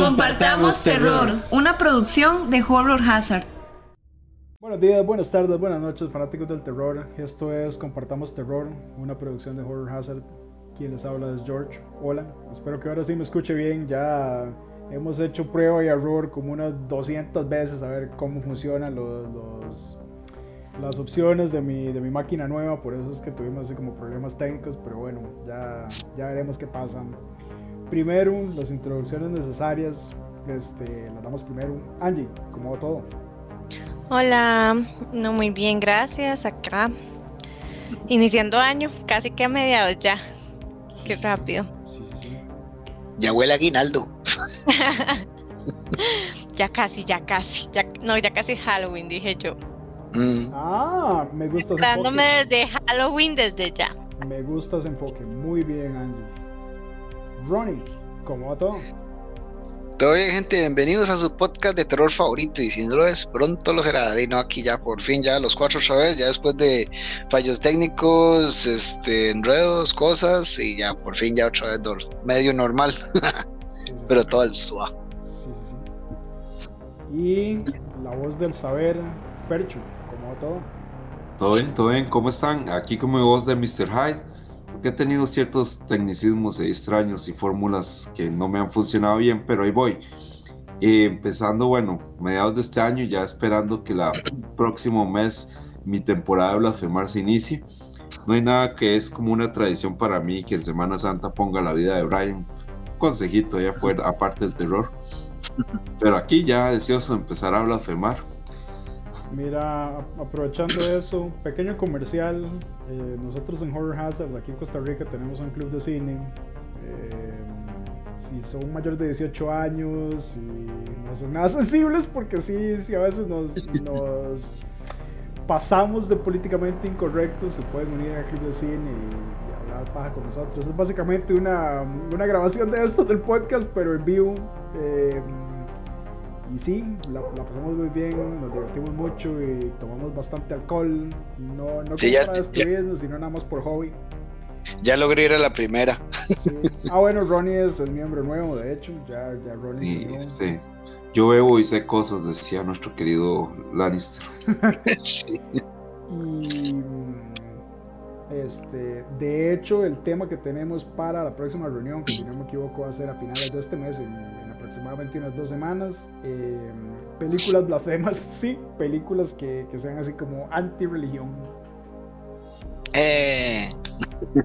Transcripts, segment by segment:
Compartamos Terror, una producción de Horror Hazard. Buenos días, buenas tardes, buenas noches, fanáticos del terror. Esto es Compartamos Terror, una producción de Horror Hazard. Quien les habla es George. Hola, espero que ahora sí me escuche bien. Ya hemos hecho prueba y error como unas 200 veces a ver cómo funcionan los, las opciones de mi, de mi máquina nueva. Por eso es que tuvimos así como problemas técnicos, pero bueno, ya, ya veremos qué pasa. Primero, las introducciones necesarias, este, las damos primero. Angie, ¿cómo va todo? Hola, no muy bien, gracias. Acá, iniciando año, casi que a mediados ya. Qué rápido. Sí, sí, sí. Ya huele aguinaldo. ya casi, ya casi. Ya, no, ya casi Halloween, dije yo. Mm. Ah, me gusta ese enfoque. desde Halloween desde ya. Me gusta ese enfoque. Muy bien, Angie. Ronnie, ¿cómo va todo? Todo bien, gente. Bienvenidos a su podcast de terror favorito. Y si no lo es, pronto lo será. Y no, aquí ya por fin, ya los cuatro otra vez, ya después de fallos técnicos, este, enredos, cosas, y ya por fin, ya otra vez medio normal. Pero todo el suave. Sí, sí, sí. Y la voz del saber, Fercho, ¿cómo va todo? Todo bien, todo bien. ¿Cómo están? Aquí como voz de Mr. Hyde he tenido ciertos tecnicismos extraños y fórmulas que no me han funcionado bien, pero ahí voy. Eh, empezando, bueno, mediados de este año, ya esperando que el próximo mes mi temporada de blasfemar se inicie. No hay nada que es como una tradición para mí que en Semana Santa ponga la vida de Brian. Un consejito ya fue aparte del terror. Pero aquí ya deseoso de empezar a blasfemar. Mira, aprovechando eso, pequeño comercial. Eh, nosotros en Horror Hazard, aquí en Costa Rica, tenemos un club de cine. Eh, si son mayores de 18 años y no son nada sensibles, porque sí, sí a veces nos, pasamos de políticamente incorrectos, se pueden unir al club de cine y, hablar paja con nosotros. Es básicamente una, una grabación de esto del podcast, pero en vivo. Eh, y sí, la, pasamos muy bien, nos divertimos mucho y tomamos bastante alcohol. No, no para destruirnos, sino nada más por hobby. Ya logré ir a la primera. Ah, bueno, Ronnie es el miembro nuevo, de hecho. Ya, ya Ronnie. Sí, sí. Yo bebo y sé cosas, decía nuestro querido Lannister. sí. Y este, de hecho, el tema que tenemos para la próxima reunión, que si no me equivoco va a ser a finales de este mes, en, aproximadamente unas dos semanas, eh, películas blasfemas, sí, películas que, que sean así como anti-religión. Eh.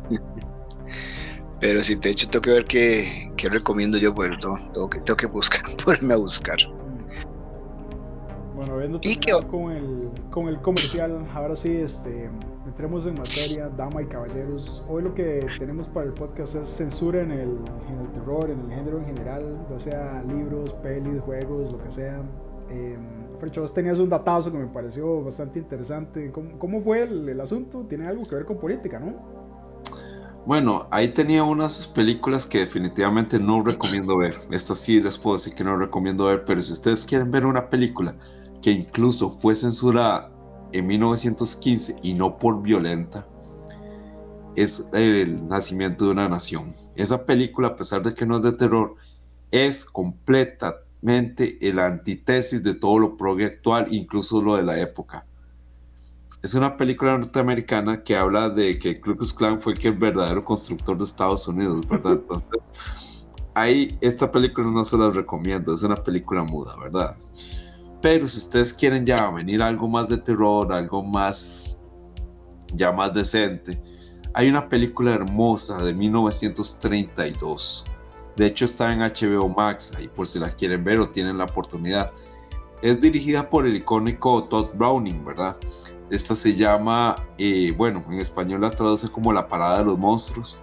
Pero si de hecho tengo que ver qué, qué recomiendo yo, bueno, tengo, que, tengo que buscar, ponerme a buscar. Bueno, viendo con el, con el comercial, ahora sí, este, entremos en materia, dama y caballeros. Hoy lo que tenemos para el podcast es censura en el, en el terror, en el género en general, ya sea libros, pelis, juegos, lo que sea. Eh, vos tenías un datazo que me pareció bastante interesante. ¿Cómo, cómo fue el, el, asunto? Tiene algo que ver con política, ¿no? Bueno, ahí tenía unas películas que definitivamente no recomiendo ver. Estas sí les puedo decir que no recomiendo ver, pero si ustedes quieren ver una película que incluso fue censurada en 1915 y no por violenta, es el nacimiento de una nación. Esa película, a pesar de que no es de terror, es completamente el antítesis de todo lo progre actual, incluso lo de la época. Es una película norteamericana que habla de que Ku Klux Klan fue el verdadero constructor de Estados Unidos, ¿verdad? Entonces, ahí esta película no se la recomiendo, es una película muda, ¿verdad? Pero si ustedes quieren ya venir algo más de terror, algo más, ya más decente, hay una película hermosa de 1932. De hecho está en HBO Max, y por si la quieren ver o tienen la oportunidad. Es dirigida por el icónico Todd Browning, ¿verdad? Esta se llama, eh, bueno, en español la traduce como La Parada de los Monstruos,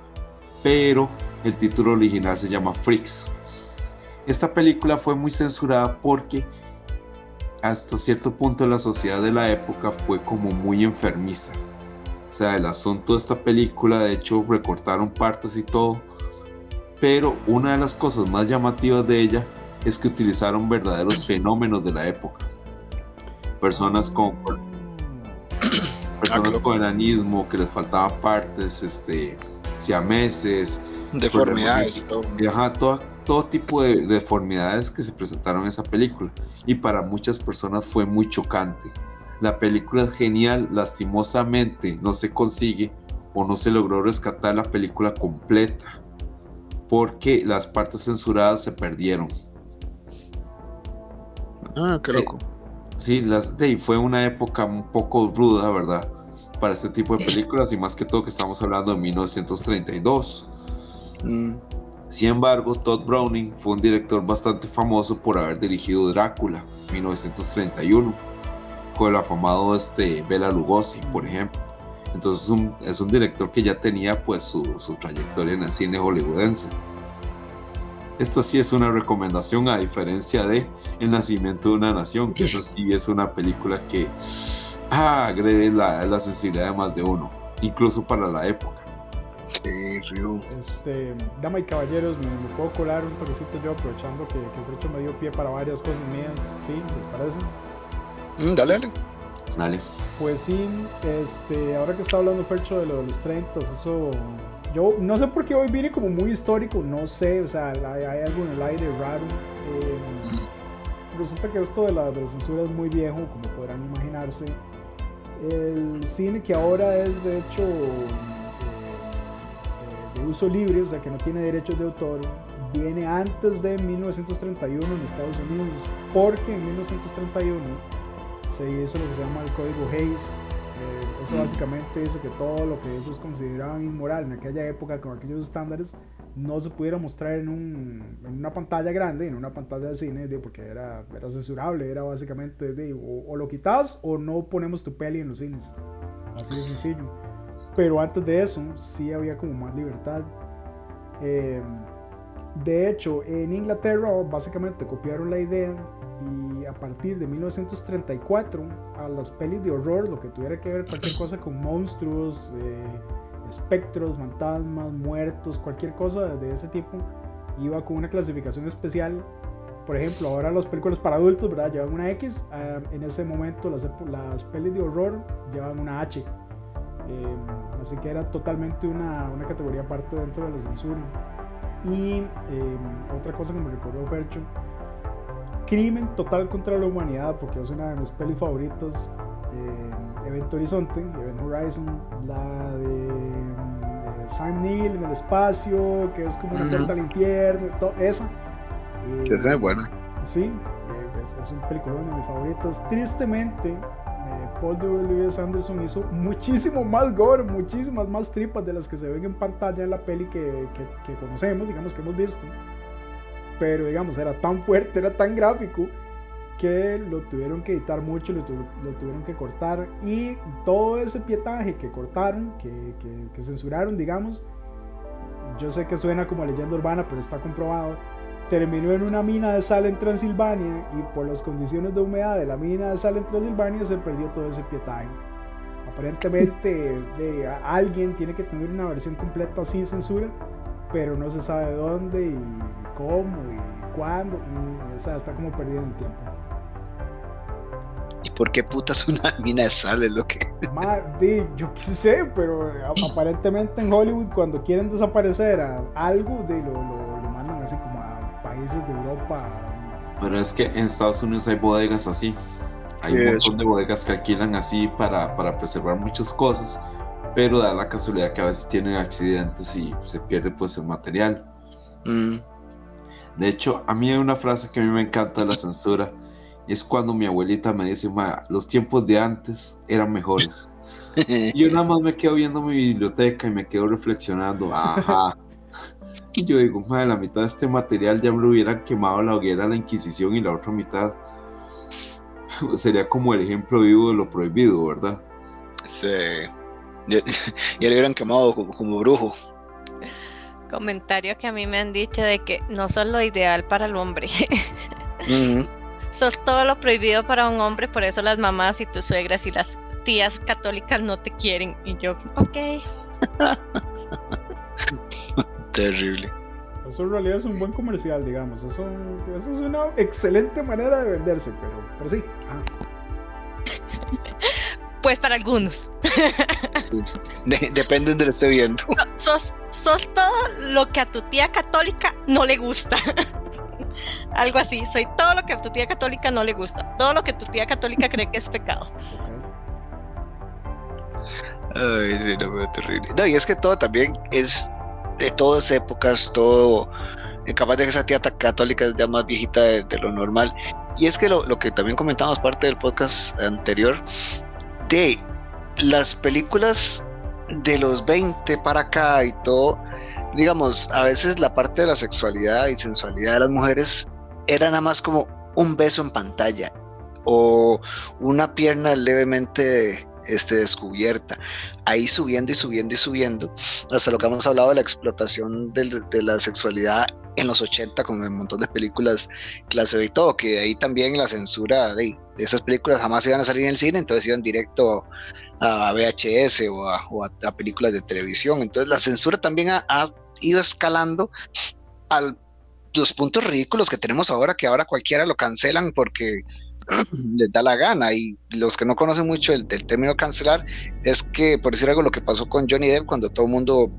pero el título original se llama Freaks. Esta película fue muy censurada porque hasta cierto punto la sociedad de la época fue como muy enfermiza. O sea, el asunto de esta película, de hecho, recortaron partes y todo. Pero una de las cosas más llamativas de ella es que utilizaron verdaderos fenómenos de la época. Personas con personas con enanismo, que les faltaban partes, este, siameses, deformidades y todo. Ajá, toda todo tipo de deformidades que se presentaron en esa película y para muchas personas fue muy chocante. La película es genial, lastimosamente no se consigue o no se logró rescatar la película completa porque las partes censuradas se perdieron. Ah, qué loco. Sí, las, de, fue una época un poco ruda, ¿verdad? Para este tipo de películas y más que todo que estamos hablando de 1932. Mm. Sin embargo, Todd Browning fue un director bastante famoso por haber dirigido Drácula, 1931, con el afamado este Bela Lugosi, por ejemplo. Entonces es un, director que ya tenía pues su, su trayectoria en el cine hollywoodense. Esta sí es una recomendación a diferencia de El nacimiento de una nación, que eso sí es una película que ah, agrede la, la sensibilidad de más de uno, incluso para la época. Sí, río. Este, dama y caballeros, me, puedo colar un toquecito yo aprovechando que, que el hecho me dio pie para varias cosas mías, ¿sí? ¿Les parece? Mm, dale, dale. Dale. Pues sí, este, ahora que está hablando Fercho de, lo de los 30, eso yo no sé por qué hoy viene como muy histórico, no sé, o sea, hay, algo en el aire raro. Eh, resulta que esto de la, de la, censura es muy viejo, como podrán imaginarse. El cine que ahora es de hecho uso libre, o sea que no tiene derechos de autor, viene antes de 1931 en Estados Unidos, porque en 1931 se hizo lo que se llama el Código Hayes. Eh, eso mm. básicamente dice que todo lo que ellos consideraban inmoral en aquella época con aquellos estándares no se pudiera mostrar en, un, en una pantalla grande, en una pantalla de cine, porque era, era censurable, era básicamente de, o, o, lo quitas o no ponemos tu peli en los cines. Así de sencillo. Pero antes de eso, sí había como más libertad. Eh, de hecho, en Inglaterra básicamente copiaron la idea y a partir de 1934 a las pelis de horror, lo que tuviera que ver cualquier cosa con monstruos, eh, espectros, fantasmas, muertos, cualquier cosa de ese tipo, iba con una clasificación especial. Por ejemplo, ahora las películas para adultos, ¿verdad? Llevan una X. Ah, en ese momento las, las pelis de horror llevan una H. Eh, así que era totalmente una, una, categoría aparte dentro de la censura. Y eh, otra cosa que me recordó Fercho, Crimen Total contra la Humanidad, porque es una de mis pelis favoritas. Eh, Evento Horizonte, Event Horizon, la de Sam Neill en el espacio, que es como una puerta al infierno, esa. esa es buena. Sí, es, es un película de mis favoritas. Tristemente, Paul W. Anderson hizo muchísimo más gore, muchísimas más tripas de las que se ven en pantalla en la peli que, que, conocemos, digamos que hemos visto. Pero digamos, era tan fuerte, era tan gráfico que lo tuvieron que editar mucho, lo, lo tuvieron que cortar y todo ese pietaje que cortaron, que, que censuraron, digamos, yo sé que suena como leyenda urbana, pero está comprobado terminó en una mina de sal en Transilvania y por las condiciones de humedad de la mina de sal en Transilvania se perdió todo ese pietaje. Aparentemente de, alguien tiene que tener una versión completa sin censura, pero no se sabe dónde y cómo y cuándo. Mm, o sea, está como perdido en el tiempo. ¿Y por qué putas una mina de sal es lo que.? yo qué sé, pero aparentemente en Hollywood cuando quieren desaparecer a algo, de lo, lo, países de Europa. Pero es que en Estados Unidos hay bodegas así. Hay un montón de bodegas que alquilan así para, para preservar muchas cosas, pero da la casualidad que a veces tienen accidentes y se pierde pues el material. Mm. De hecho, a mí hay una frase que a mí me encanta de la censura. Es cuando mi abuelita me dice, los tiempos de antes eran mejores. y yo nada más me quedo viendo mi biblioteca y me quedo reflexionando, ajá, y yo digo, madre, la mitad de este material ya me lo hubieran quemado la hoguera la Inquisición y la otra mitad sería como el ejemplo vivo de lo prohibido, ¿verdad? Sí. Ya, le hubieran quemado como, brujo. Comentarios que a mí me han dicho de que no son lo ideal para el hombre. Son todo lo prohibido para un hombre, por eso las mamás y tus suegras y las tías católicas no te quieren. Y yo, ok. Terrible. Eso en realidad es un buen comercial, digamos. Eso, eso es una excelente manera de venderse, pero, pero sí. Pues para algunos. depende de donde lo esté viendo. sos, sos todo lo que a tu tía católica no le gusta. Algo así, soy todo lo que a tu tía católica no le gusta, todo lo que tu tía católica cree que es pecado. Ay, sí, no, pero terrible. No, y es que todo también es de todas épocas, todo eh, capaz de que esa tía católica es ya más viejita de, lo normal. Y es que lo, lo, que también comentamos parte del podcast anterior, de las películas de los 20 para acá y todo, digamos, a veces la parte de la sexualidad y sensualidad de las mujeres era nada más como un beso en pantalla o una pierna levemente este, descubierta, ahí subiendo y subiendo y subiendo, hasta lo que hemos hablado de la explotación de, la sexualidad en los 80 con un montón de películas clase y todo, que ahí también la censura de, esas películas jamás iban a salir en el cine, entonces iban directo a VHS o a, películas de televisión. Entonces la censura también ha, ido escalando a los puntos ridículos que tenemos ahora, que ahora cualquiera lo cancelan porque les da la gana. Y los que no conocen mucho el, el término cancelar, es que, por decir algo, lo que pasó con Johnny Depp cuando todo el mundo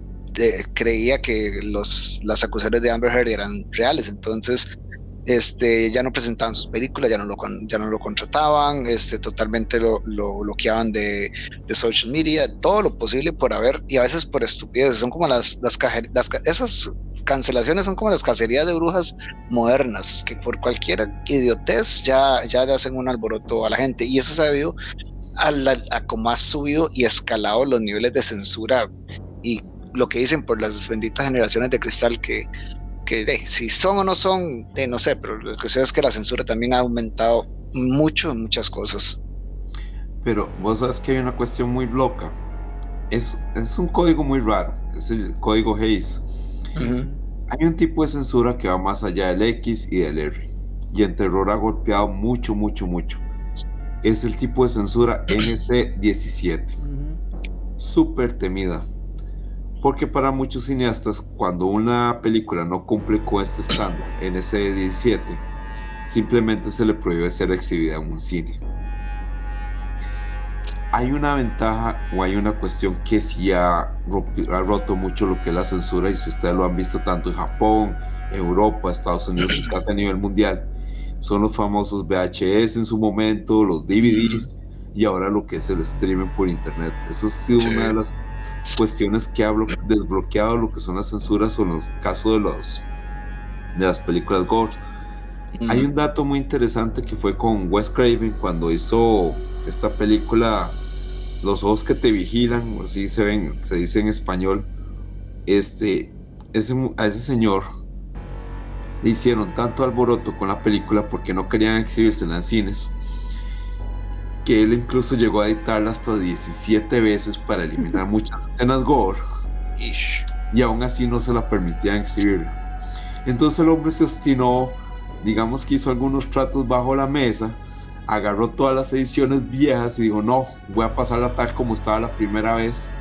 creía que los, las acusaciones de Amber Heard eran reales, entonces este, ya no presentaban sus películas, ya no lo, ya no lo contrataban, este, totalmente lo, lo bloqueaban de, social media, todo lo posible por haber, y a veces por estupidez, son como las, las, las esas cancelaciones son como las cacerías de brujas modernas, que por cualquier idiotez ya, ya le hacen un alboroto a la gente, y eso se ha debido a, la, a cómo ha subido y escalado los niveles de censura y lo que dicen por las benditas generaciones de cristal que, que si son o no son, no sé, pero lo que sé es que la censura también ha aumentado mucho en muchas cosas. Pero vos sabes que hay una cuestión muy loca. Es, es un código muy raro, es el código Hayes. Hay un tipo de censura que va más allá del X y del R. Y en terror ha golpeado mucho, mucho, mucho. Es el tipo de censura NC17. Súper temida porque para muchos cineastas, cuando una película no cumple con este estándar en ese 17, simplemente se le prohíbe ser exhibida en un cine. Hay una ventaja o hay una cuestión que sí ha, roto mucho lo que es la censura y si ustedes lo han visto tanto en Japón, Europa, Estados Unidos y casi a nivel mundial, son los famosos VHS en su momento, los DVDs y ahora lo que es el streaming por internet. Eso ha sido una de las cuestiones que ha desbloqueado lo que son las censuras o en los casos de, los, de las películas gore. Hay un dato muy interesante que fue con Wes Craven cuando hizo esta película Los ojos que te vigilan, así se ven, se dice en español. Este, ese, a ese señor le hicieron tanto alboroto con la película porque no querían exhibirse en cines que él incluso llegó a editarla hasta 17 veces para eliminar muchas escenas gore. Y aún así no se la permitían exhibir. Entonces el hombre se obstinó, digamos que hizo algunos tratos bajo la mesa, agarró todas las ediciones viejas y dijo, no, voy a pasarla tal como estaba la primera vez.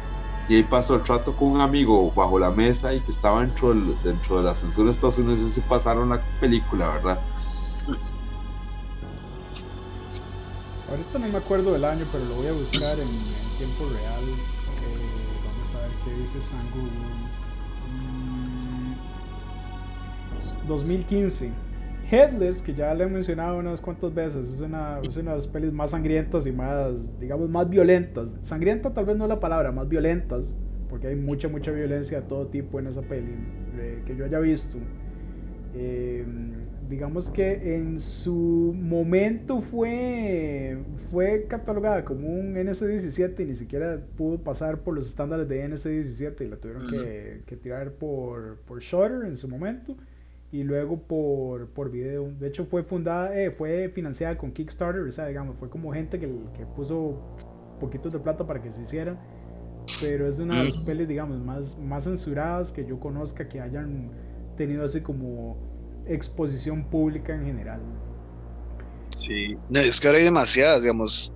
Y ahí pasó el trato con un amigo bajo la mesa y que estaba dentro, dentro de la censura de Estados Unidos y se pasaron la película, ¿verdad? Ahorita no me acuerdo del año, pero lo voy a buscar en, tiempo real. Eh, vamos a ver qué dice San 2015. Mm, Headless, que ya le he mencionado unas cuantas veces, es una, es una de las pelis más sangrientas y más, digamos, más violentas. Sangrienta tal vez no es la palabra, más violentas, porque hay mucha, mucha violencia de todo tipo en esa peli eh, que yo haya visto. Eh, digamos que en su momento fue, fue catalogada como un NC-17 y ni siquiera pudo pasar por los estándares de NC-17 y la tuvieron que, que, tirar por, por Shutter en su momento y luego por, por video. De hecho fue fundada, eh, fue financiada con Kickstarter, o sea, digamos, fue como gente que, que puso poquitos de plata para que se hiciera. Pero es una de las pelis, digamos, más, más censuradas que yo conozca que hayan tenido así como exposición pública en general. Sí, es que ahora hay demasiadas, digamos,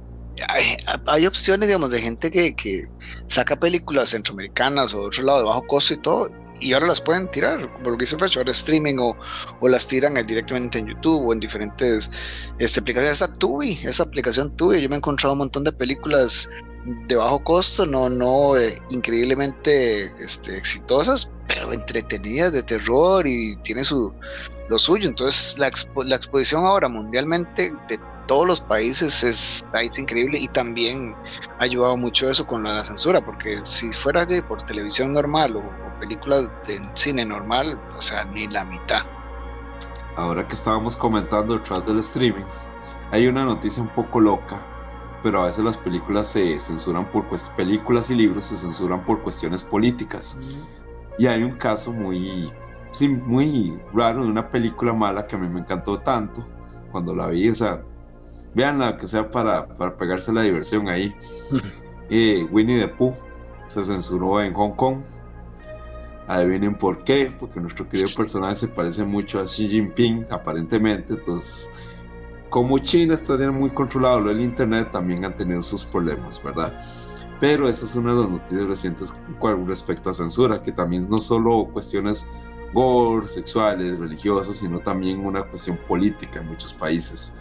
hay, opciones, digamos, de gente que, que, saca películas centroamericanas o de otro lado de bajo costo y todo, y ahora las pueden tirar, por lo que dice Fresh, ahora streaming o, o, las tiran directamente en YouTube o en diferentes este, aplicaciones. Esta Tubi, esa aplicación Tubi, yo me he encontrado un montón de películas de bajo costo, no, no eh, increíblemente este, exitosas, pero entretenidas de terror y tiene su, lo suyo. Entonces la, la exposición ahora mundialmente de todos los países es, es increíble y también ha ayudado mucho eso con la, censura, porque si fuera por televisión normal o, películas de cine normal, o sea, ni la mitad. Ahora que estábamos comentando detrás del streaming, hay una noticia un poco loca, pero a veces las películas se censuran por pues, películas y libros se censuran por cuestiones políticas. Y hay un caso muy, sí, muy raro de una película mala que a mí me encantó tanto cuando la vi, o sea, veanla que sea para, para pegarse la diversión ahí. eh, Winnie the Pooh se censuró en Hong Kong. Adivinen por qué, porque nuestro querido personaje se parece mucho a Xi Jinping, aparentemente. Entonces, como China está muy controlado lo del Internet, también han tenido sus problemas, ¿verdad? Pero esa es una de las noticias recientes con respecto a censura, que también no solo cuestiones gore, sexuales, religiosas, sino también una cuestión política en muchos países.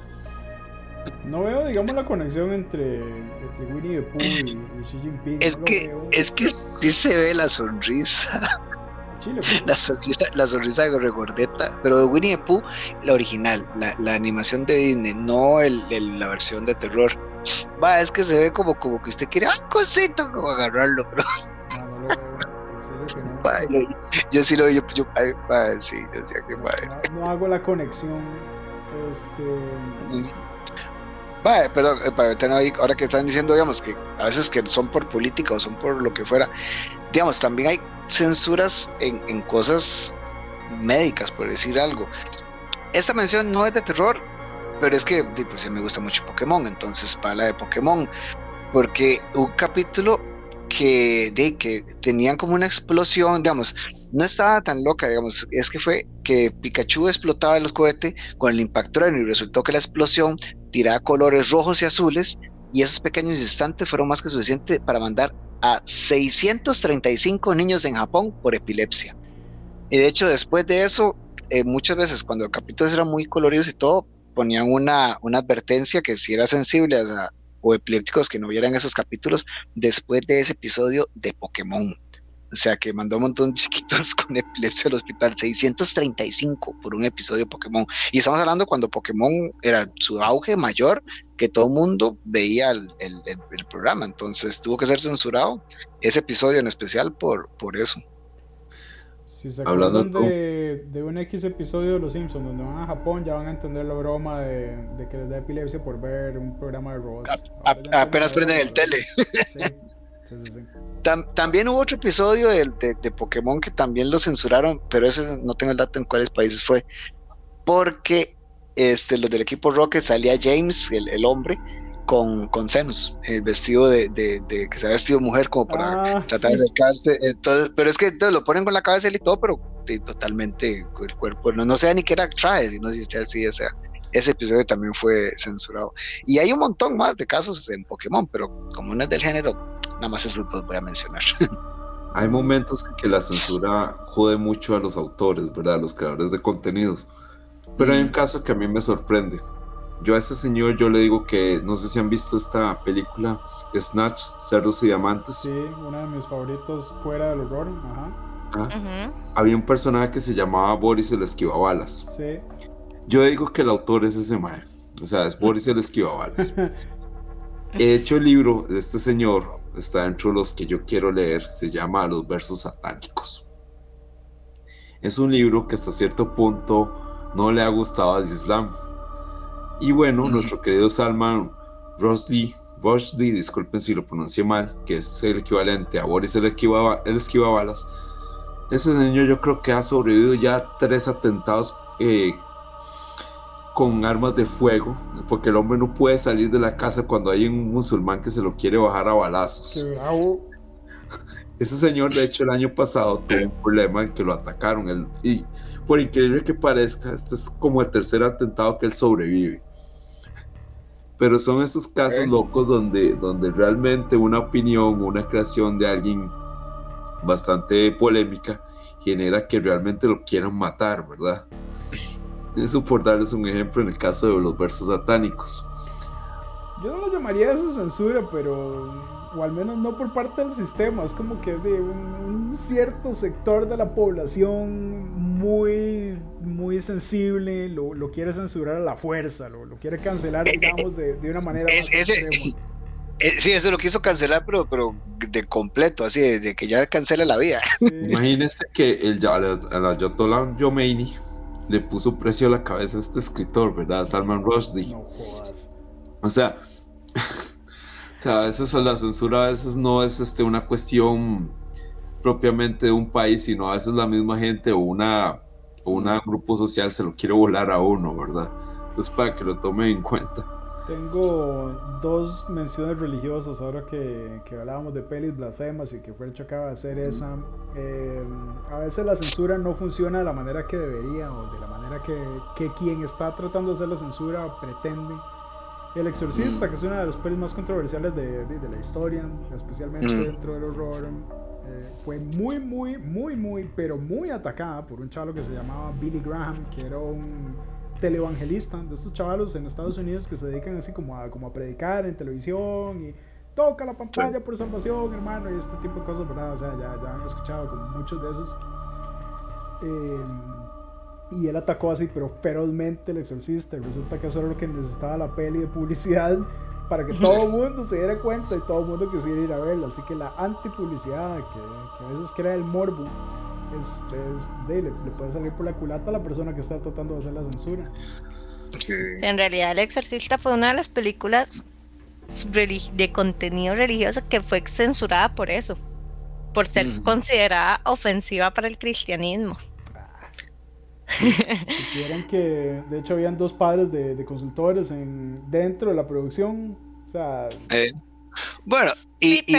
No veo, digamos, la conexión entre, Winnie the Pooh y, Xi Jinping. Es que, es que sí se ve la sonrisa. Pues. La sonrisa, la sonrisa de regordeta, pero de Winnie the Pooh, la original, la, animación de Disney, no el, la versión de terror. Va, es que se ve como, como que usted quiere, ¡ay, cosito! Como agarrarlo, pero. No, lo yo sí lo veo, yo, sí, yo decía que no, no, hago la conexión. Este. Vale, perdón, para meternos ahí, ahora que están diciendo, digamos, que a veces que son por política o son por lo que fuera, digamos, también hay censuras en, cosas médicas, por decir algo. Esta mención no es de terror, pero es que pues, me gusta mucho Pokémon, entonces para la de Pokémon, porque un capítulo que, de, que tenían como una explosión, digamos, no estaba tan loca, digamos, es que fue que Pikachu explotaba los cohetes con el impacto y resultó que la explosión tiraba colores rojos y azules y esos pequeños instantes fueron más que suficientes para mandar a 635 niños en Japón por epilepsia. Y de hecho, después de eso, eh, muchas veces cuando los capítulos eran muy coloridos y todo, ponían una, una advertencia que si era sensible a, o epilépticos que no vieran esos capítulos después de ese episodio de Pokémon. O sea, que mandó un montón de chiquitos con epilepsia al hospital, 635 por un episodio de Pokémon. Y estamos hablando cuando Pokémon era su auge mayor, que todo el mundo veía el, programa. Entonces tuvo que ser censurado ese episodio en especial por, por eso. Si se acuerdan de, de, un X episodio de Los Simpsons donde van a Japón, ya van a entender la broma de, que les da epilepsia por ver un programa de robots. apenas prenden el tele. también hubo otro episodio de, de, Pokémon que también lo censuraron, pero ese no tengo el dato en cuáles países fue. Porque este, los del equipo Rocket salía James, el, el hombre, con, con senos, el vestido de, de, que se ha vestido mujer como para ah, tratar de acercarse. Entonces, pero es que lo ponen con la cabeza y todo, pero totalmente el cuerpo, no, no sé ni qué era traje, sino si está así, o sea, ese episodio también fue censurado. Y hay un montón más de casos en Pokémon, pero como no es del género, nada más esos dos voy a mencionar. Hay momentos en que la censura jode mucho a los autores, ¿verdad? A los creadores de contenidos. Pero hay un caso que a mí me sorprende. Yo a ese señor yo le digo que no sé si han visto esta película Snatch, Cerdos y Diamantes. Sí, una de mis favoritos fuera del horror. Ajá. Ah, había un personaje que se llamaba Boris el esquivabalas. Sí. Yo digo que el autor es ese mae. O sea, es Boris el esquivabalas. He hecho el libro de este señor, está dentro de los que yo quiero leer, se llama Los versos satánicos. Es un libro que hasta cierto punto no le ha gustado al Islam y bueno, nuestro querido Salman Rushdie, Rushdie, disculpen si lo pronuncié mal, que es el equivalente a Boris el, esquiva, el esquivabalas. Ese señor yo creo que ha sobrevivido ya tres atentados eh, con armas de fuego, porque el hombre no puede salir de la casa cuando hay un musulmán que se lo quiere bajar a balazos. Ese señor, de hecho, el año pasado tuvo un problema en que lo atacaron. y por increíble que parezca, este es como el tercer atentado que él sobrevive. Pero son esos casos locos donde, donde realmente una opinión, una creación de alguien bastante polémica genera que realmente lo quieran matar, ¿verdad? Eso por darles un ejemplo en el caso de los versos satánicos. Yo no lo llamaría eso censura, pero o al menos no por parte del sistema, es como que de un, cierto sector de la población muy, muy sensible lo, lo quiere censurar a la fuerza, lo, lo quiere cancelar, eh, digamos, de, de una manera más extrema. Eh, sí, eso lo quiso cancelar, pero, pero de completo, así, de, que ya cancela la vida. Imagínense que el, el Ayatollah Yomeini le puso precio a la cabeza a este escritor, ¿verdad? Salman Rushdie. No O sea, o sea, a veces la censura a veces no es este, una cuestión propiamente de un país, sino a veces la misma gente o una, o una grupo social se lo quiere volar a uno, ¿verdad? Entonces para que lo tomen en cuenta. Tengo dos menciones religiosas ahora que, que, hablábamos de pelis blasfemas y que Fercho acaba de hacer esa. Eh, a veces la censura no funciona de la manera que debería o de la manera que, que quien está tratando de hacer la censura pretende. El Exorcista, que es una de las pelis más controversiales de, de, la historia, especialmente dentro del horror, eh, fue muy, muy, muy, muy, pero muy atacada por un chavo que se llamaba Billy Graham, que era un televangelista, de estos chavalos en Estados Unidos que se dedican así como a, como a predicar en televisión y toca la pantalla por salvación, hermano, y este tipo de cosas, ¿verdad? O sea, ya, ya han escuchado como muchos de esos. Eh, y él atacó así, pero ferozmente el exorcista. Y resulta que eso era lo que necesitaba la peli de publicidad para que todo el mundo se diera cuenta y todo el mundo quisiera ir a verla. Así que la antipublicidad, que, que a veces crea el morbo, es, de, le, puede salir por la culata a la persona que está tratando de hacer la censura. En realidad, El Exorcista fue una de las películas de contenido religioso que fue censurada por eso, por ser considerada ofensiva para el cristianismo. si quieren que, de hecho, habían dos padres de, consultores en, dentro de la producción. O sea, eh, bueno, y, y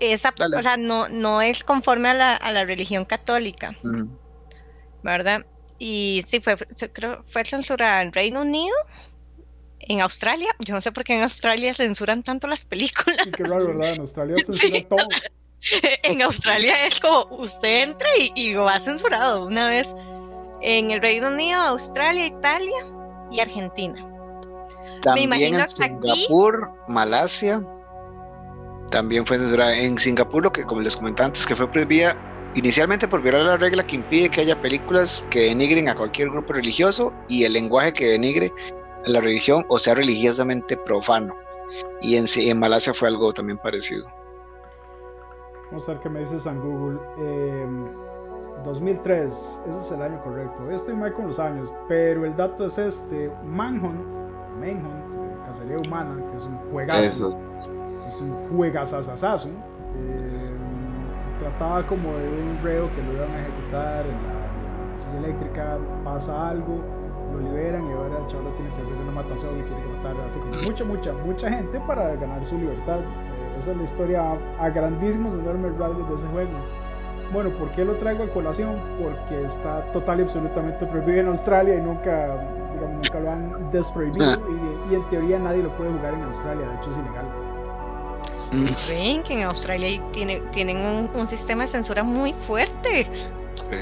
esa, o sea, no, no es conforme a la, a la religión católica, ¿verdad? Y sí, fue, creo, fue censurada en Reino Unido, en Australia, yo no sé por qué en Australia censuran tanto las películas. Sí, qué raro, ¿verdad? En Australia censuran todo. en Australia es como usted entra y, y va censurado una vez. En el Reino Unido, Australia, Italia y Argentina. También Me imagino en Singapur, Malasia también fue censurada. En Singapur, lo que como les comentaba antes, que fue prohibida inicialmente por violar la regla que impide que haya películas que denigren a cualquier grupo religioso y el lenguaje que denigre a la religión o sea religiosamente profano. Y en, en Malasia fue algo también parecido. Vamos a ver qué me dices en Google. 2003, em, ese es el año correcto. Estoy mal con los años, pero el dato es este: Manhunt, Manhunt, Cacería Humana, que es un juegazo un juegazazazazo. Eh, trataba como de un reo que lo iban a ejecutar en la, silla eléctrica, pasa algo, lo liberan y ahora el chaval tiene que hacer una matación y tiene que matar así como mucha, mucha, mucha gente para ganar su libertad. Eh, esa es la historia a, grandísimos, enormes rasgos de ese juego. Bueno, ¿por qué lo traigo a colación? Porque está total y absolutamente prohibido en Australia y nunca, digamos, nunca lo han desprohibido y, y en teoría nadie lo puede jugar en Australia, de hecho es ilegal. Ven que en Australia tiene, tienen un, sistema de censura muy fuerte. Sí.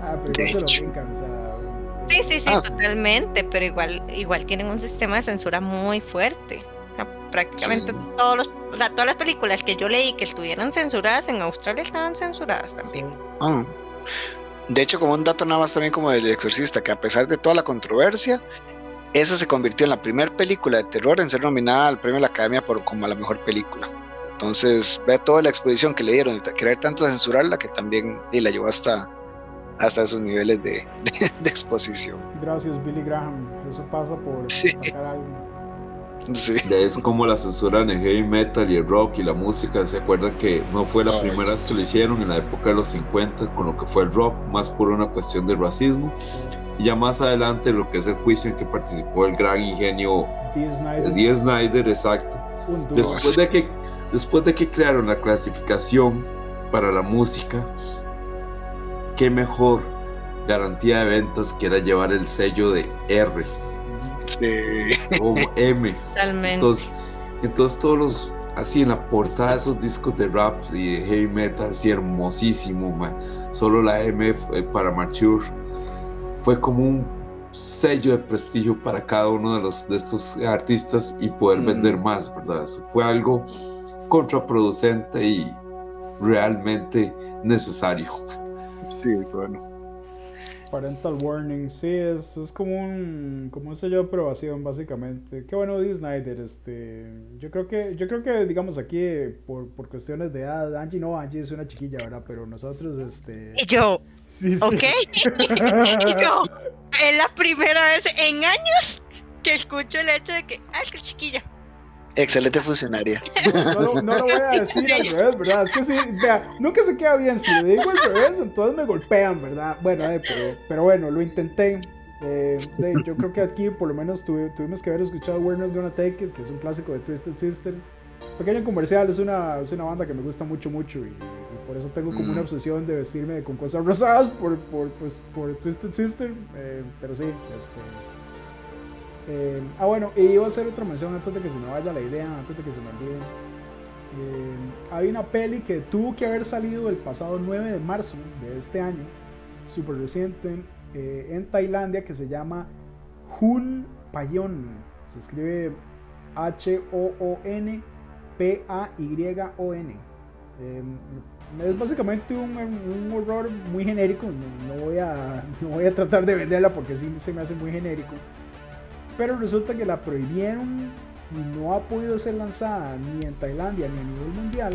Ah, pero se lo brincan, o sea... Sí, sí, sí, ah. totalmente, pero igual, igual tienen un sistema de censura muy fuerte. O sea, prácticamente todos los, todas las películas que yo leí que estuvieran censuradas en Australia estaban censuradas también. Ah. De hecho, como un dato nada más también como del exorcista, que a pesar de toda la controversia, esa se convirtió en la primera película de terror en ser nominada al premio de la Academia por, como la mejor película. Entonces, ve toda la exposición que le dieron de querer tanto censurarla que también y la llevó hasta, hasta esos niveles de, de, exposición. Gracias, Billy Graham. Eso pasa por sacar algo. Sí. Es como la censura en el heavy metal y el rock y la música. ¿Se acuerdan que no fue la primera vez que lo hicieron en la época de los 50 con lo que fue el rock, más por una cuestión de racismo? ya más adelante lo que es el juicio en que participó el gran ingenio D. Snyder, exacto. Después de, que, después de que crearon la clasificación para la música, qué mejor garantía de ventas que era llevar el sello de R. O M. Entonces, entonces todos los, así en la portada de esos discos de rap y de heavy metal, así hermosísimo, solo la M para Mature fue como un sello de prestigio para cada uno de, los, de estos artistas y poder vender más, ¿verdad? Eso fue algo contraproducente y realmente necesario. Sí, bueno. Parental warning, sí, es, es como un como un sello de aprobación básicamente. Qué bueno Dee Snyder, este, yo creo que yo creo que digamos aquí por, por cuestiones de edad, Angie no, Angie es una chiquilla, ¿verdad? Pero nosotros este Y yo, sí, sí. ¿ok? y yo, es la primera vez en años que escucho el hecho de que, ah, es que chiquilla. Excelente funcionaria. No, no, lo voy a decir al revés, ¿verdad? Es que sí, vea, nunca se queda bien. Si lo digo al revés, entonces me golpean, ¿verdad? Bueno, eh, pero, pero bueno, lo intenté. Eh, de, yo creo que aquí por lo menos tuvimos que haber escuchado Werner's Gonna Take It, que es un clásico de Twisted Sister. Pequeño comercial, es una, es una banda que me gusta mucho, mucho y, y por eso tengo como una obsesión de vestirme con cosas rosadas por, por, pues, por Twisted Sister. Eh, pero sí, este eh, ah, bueno, y iba a hacer otra mención antes de que se me vaya la idea, antes de que se me olvide. Eh, hay una peli que tuvo que haber salido el pasado 9 de marzo de este año, súper reciente, eh, en Tailandia, que se llama Hun Payon. Se escribe H-O-O-N-P-A-Y-O-N. es básicamente un, un, horror muy genérico. No, voy a, no voy a tratar de venderla porque sí se me hace muy genérico. Pero resulta que la prohibieron y no ha podido ser lanzada ni en Tailandia ni a nivel mundial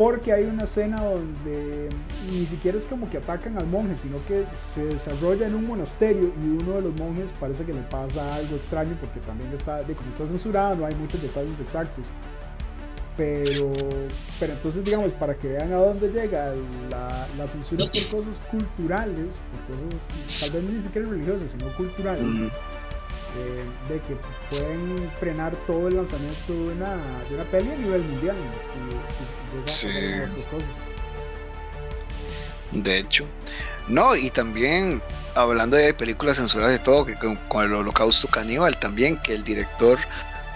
porque hay una escena donde ni siquiera es como que atacan al monje, sino que se desarrolla en un monasterio y uno de los monjes parece que le pasa algo extraño porque también está, de como está censurado, no hay muchos detalles exactos. Pero, pero entonces digamos, para que vean a dónde llega la censura por cosas culturales, por cosas tal vez ni siquiera religiosas, sino culturales de que pueden frenar todo el lanzamiento de una, de una peli a nivel mundial si, si sí. cosas. De hecho, no, y también hablando de películas censuradas de todo, que con, con, el holocausto caníbal también, que el director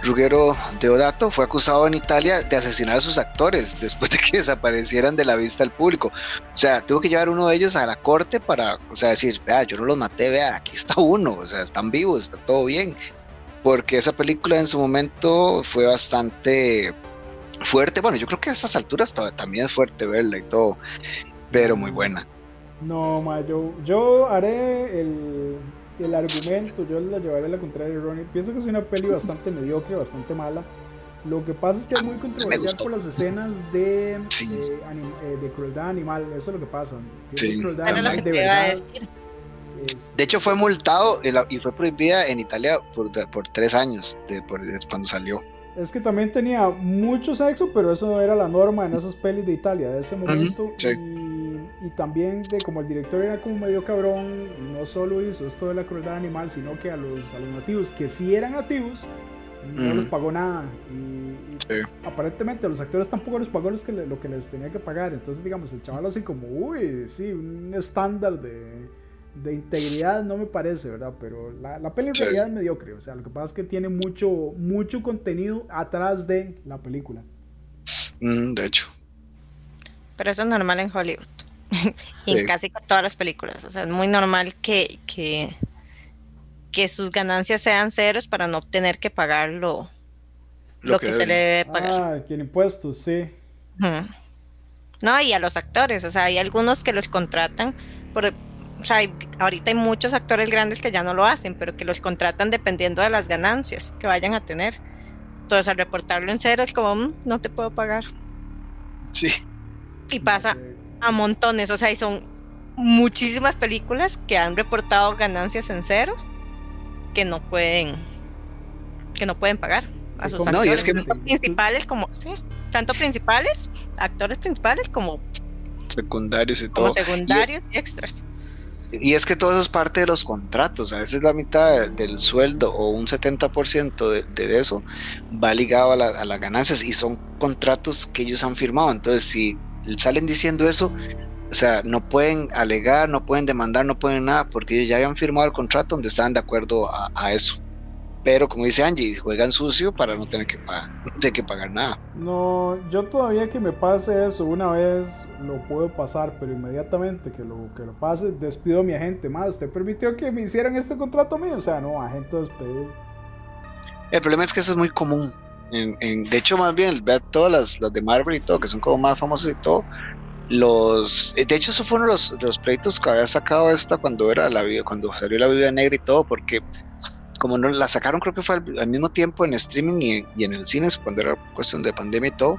Ruggero Deodato fue acusado en Italia de asesinar a sus actores después de que desaparecieran de la vista al público. O sea, tuvo que llevar uno de ellos a la corte para, o sea, decir, vea, yo no los maté, vea, aquí está uno, o sea, están vivos, está todo bien. Porque esa película en su momento fue bastante fuerte. Bueno, yo creo que a estas alturas también es fuerte verla y todo, pero muy buena. No, ma, yo, yo haré el, el argumento, yo la llevaré a la contraria Ronnie. Pienso que es una peli bastante mediocre, bastante mala. Lo que pasa es que es muy controversial por las escenas de, eh, de, crueldad animal. Eso es lo que pasa. Sí. Crueldad animal de verdad. De hecho, fue multado y fue prohibida en Italia por, por tres años de, por, cuando salió. Es que también tenía mucho sexo, pero eso era la norma en esas pelis de Italia de ese momento. sí y también de como el director era como medio cabrón, no solo hizo esto de la crueldad animal, sino que a los, a los nativos que sí eran nativos, no les pagó nada. Y, aparentemente a los actores tampoco les pagó que lo que les tenía que pagar. Entonces, digamos, el chaval así como, uy, sí, un estándar de, de integridad no me parece, ¿verdad? Pero la, la peli en realidad es mediocre. O sea, lo que pasa es que tiene mucho, mucho contenido atrás de la película. Mm, de hecho. Pero eso es normal en Hollywood. Y en casi todas las películas. O sea, es muy normal que, que, que sus ganancias sean ceros para no tener que pagar lo, lo, que, se le debe pagar. Ah, que impuestos, sí. No, y a los actores, o sea, hay algunos que los contratan por, o sea, ahorita hay muchos actores grandes que ya no lo hacen, pero que los contratan dependiendo de las ganancias que vayan a tener. Entonces, al reportarlo en cero es como, mm, no te puedo pagar. Sí. Y pasa, a montones, o sea, y son muchísimas películas que han reportado ganancias en cero que no pueden que no pueden pagar a sus actores tanto principales como sí, tanto principales, actores principales como secundarios y todo. Como secundarios y, extras. Y es que todo eso es parte de los contratos, a veces la mitad del sueldo o un 70% de, de eso va ligado a, a las ganancias y son contratos que ellos han firmado. Entonces, si salen diciendo eso, o sea, no pueden alegar, no pueden demandar, no pueden nada, porque ellos ya habían firmado el contrato donde estaban de acuerdo a, eso. pero como dice Angie, juegan sucio para no tener que, pagar, no que pagar nada. No, yo todavía que me pase eso una vez lo puedo pasar, pero inmediatamente que lo, que lo pase, despido a mi agente. Más, usted permitió que me hicieran este contrato mío, o sea, no, agente despedido. El problema es que eso es muy común. En, de hecho, más bien, vea todas las, las de Marvel y todo, que son como más famosas y todo, los de hecho esos fueron los, los pleitos que había sacado esta cuando era la cuando salió la vida negra y todo porque como no la sacaron creo que fue al, mismo tiempo en streaming y, en el cine cuando era cuestión de pandemia y todo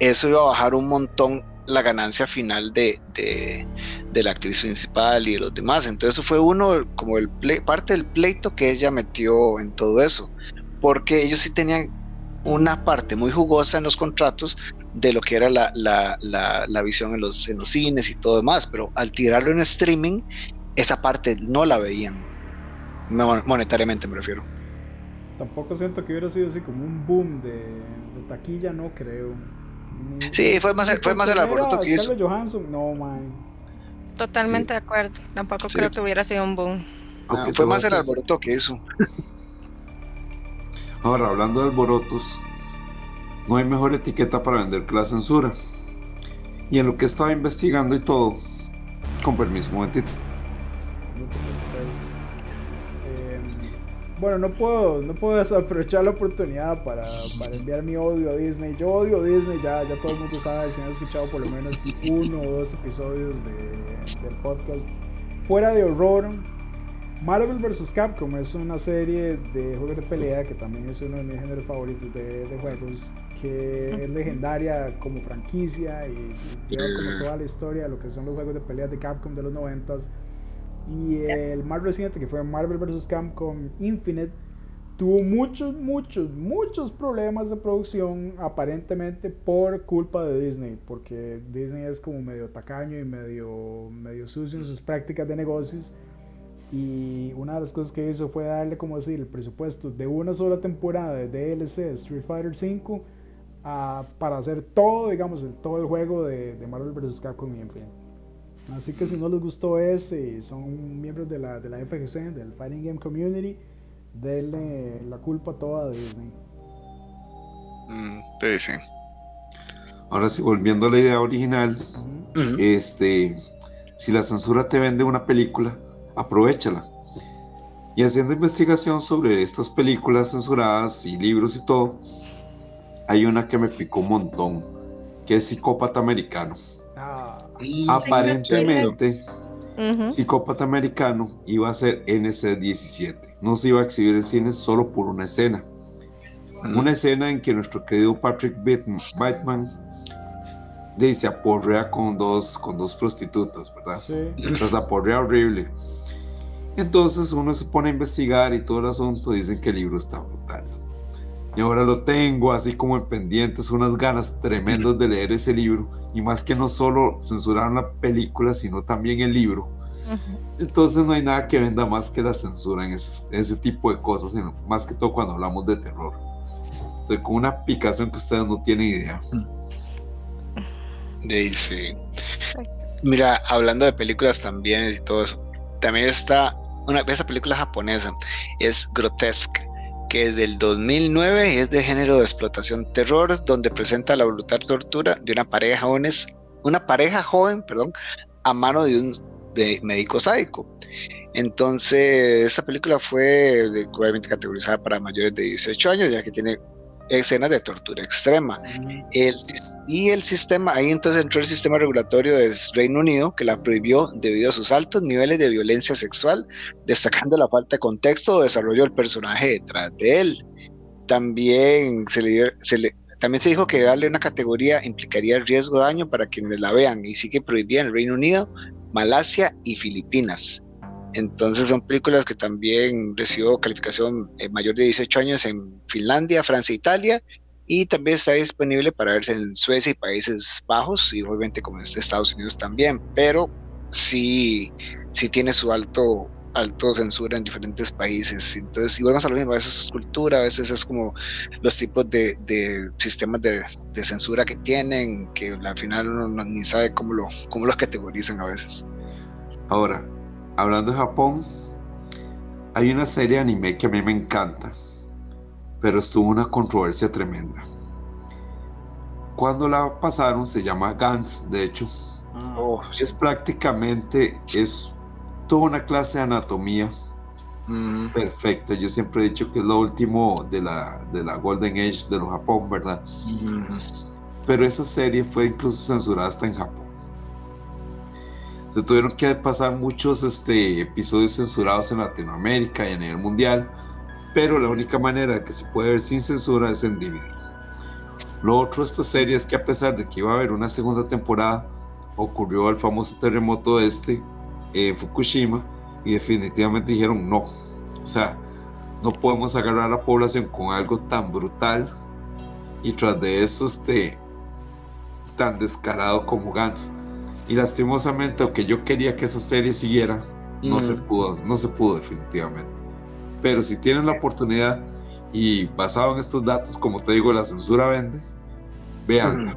eso iba a bajar un montón la ganancia final de, de, la actriz principal y de los demás. Entonces eso fue uno como el parte del pleito que ella metió en todo eso porque ellos sí tenían una parte muy jugosa en los contratos de lo que era la, la, la, visión en los, en los cines y todo demás, pero al tirarlo en streaming, esa parte no la veían, monetariamente me refiero. Tampoco siento que hubiera sido así como un boom de, taquilla, no creo. Sí, fue más, fue más el alboroto que hizo. Johansson, no, man. Totalmente de acuerdo, tampoco creo que hubiera sido un boom. Ah, fue más el alboroto que hizo. Ahora, hablando de alborotos, no hay mejor etiqueta para vender que la censura. Y en lo que estaba investigando y todo, con permiso, un momentito. Eh, bueno, no puedo, no puedo desaprovechar la oportunidad para, para, enviar mi odio a Disney. Yo odio a Disney, ya, ya todo el mundo sabe, si han escuchado por lo menos uno o dos episodios de, del podcast. Fuera de horror, Marvel vs. Capcom es una serie de juegos de pelea que también es uno de mis géneros favoritos de, de juegos, que es legendaria como franquicia y, lleva como toda la historia de lo que son los juegos de pelea de Capcom de los 90 Y el más reciente, que fue Marvel vs. Capcom Infinite, tuvo muchos, muchos, muchos problemas de producción aparentemente por culpa de Disney, porque Disney es como medio tacaño y medio, medio sucio en sus prácticas de negocios y una de las cosas que hizo fue darle, como decir, el presupuesto de una sola temporada de DLC Street Fighter V para hacer todo, digamos, el, todo el juego de, de Marvel vs. Capcom Infinite. Así que si no les gustó este y son miembros de la, de la FGC, del Fighting Game Community, denle la culpa toda a Disney. Mm, sí, sí. Ahora sí, volviendo a la idea original, este, si la censura te vende una película, aprovechala. Y haciendo investigación sobre estas películas censuradas y libros y todo, hay una que me picó un montón, que es Psicópata Americano. Ah. Aparentemente, Psicópata Americano iba a ser NC-17. No se iba a exhibir en cines solo por una escena. Una escena en que nuestro querido Patrick Bateman dice aporrea con dos, con dos prostitutas, ¿verdad? Sí. Entonces aporrea horrible. Entonces uno se pone a investigar y todo el asunto dicen que el libro está brutal. Y ahora lo tengo así como en pendientes, unas ganas tremendas de leer ese libro. Y más que no solo censuraron la película, sino también el libro. Entonces no hay nada que venda más que la censura en ese, tipo de cosas, sino más que todo cuando hablamos de terror. Entonces, con una picación que ustedes no tienen idea. Sí. Mira, hablando de películas también y todo eso, también está una esa película japonesa es Grotesque que es del 2009 y es de género de explotación terror donde presenta la brutal tortura de una pareja jóvenes una pareja joven perdón a mano de un médico sádico. Entonces esta película fue obviamente categorizada para mayores de 18 años ya que tiene escenas de tortura extrema. El, y el sistema, ahí entonces entró el sistema regulatorio del Reino Unido que la prohibió debido a sus altos niveles de violencia sexual, destacando la falta de contexto o desarrollo del personaje detrás de él. También se le, se le también se dijo que darle una categoría implicaría riesgo de daño para quienes la vean y sigue prohibida en el Reino Unido, Malasia y Filipinas. Entonces son películas que también recibió calificación eh, mayor de 18 años en Finlandia, Francia, e Italia y también está disponible para verse en Suecia y Países Bajos y obviamente como en Estados Unidos también, pero sí, sí tiene su alto alto censura en diferentes países. Entonces, igual vamos a lo mismo, a veces es cultura, a veces es como los tipos de, sistemas de, censura que tienen, que al final uno ni sabe cómo, lo, cómo los categorizan a veces. Ahora, hablando de Japón, hay una serie de anime que a mí me encanta, pero estuvo una controversia tremenda. Cuando la pasaron se llama Gans, de hecho. Ah. Oh, es prácticamente, es toda una clase de anatomía mm. perfecta. Yo siempre he dicho que es lo último de la, de la Golden Age de los Japón, ¿verdad? Mm. Pero esa serie fue incluso censurada hasta en Japón. Se tuvieron que pasar muchos este, episodios censurados en Latinoamérica y a nivel mundial, pero la única manera que se puede ver sin censura es en DVD. Lo otro de esta serie es que a pesar de que iba a haber una segunda temporada, ocurrió el famoso terremoto este en Fukushima y definitivamente dijeron no. O sea, no podemos agarrar a la población con algo tan brutal y tras de eso este tan descarado como Gantz. Y lastimosamente, aunque yo quería que esa serie siguiera, no se pudo, no se pudo definitivamente. Pero si tienen la oportunidad y basado en estos datos, como te digo, la censura vende, Vean.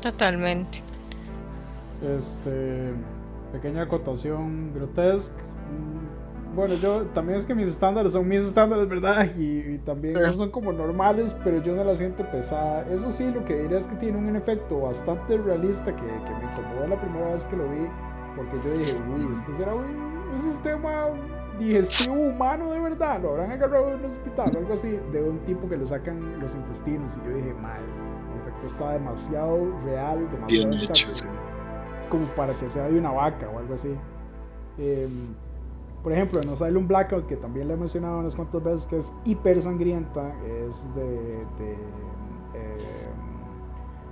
Totalmente. Este. Pequeña acotación grotesca. Mm, bueno, yo también es que mis estándares son mis estándares, ¿verdad? Y, también no son como normales, pero yo no la siento pesada. Eso sí, lo que diría es que tiene un efecto bastante realista que, que me incomodó la primera vez que lo vi, porque yo dije, uy, esto será un, un sistema digestivo humano de verdad. Lo habrán agarrado en un hospital o algo así, de un tipo que le sacan los intestinos. Y yo dije, mal está demasiado real, demasiado exacto, como para que sea de una vaca o algo así. Em, por ejemplo, en Asylum Blackout, que también le he mencionado unas cuantas veces, que es hiper sangrienta, es de, em,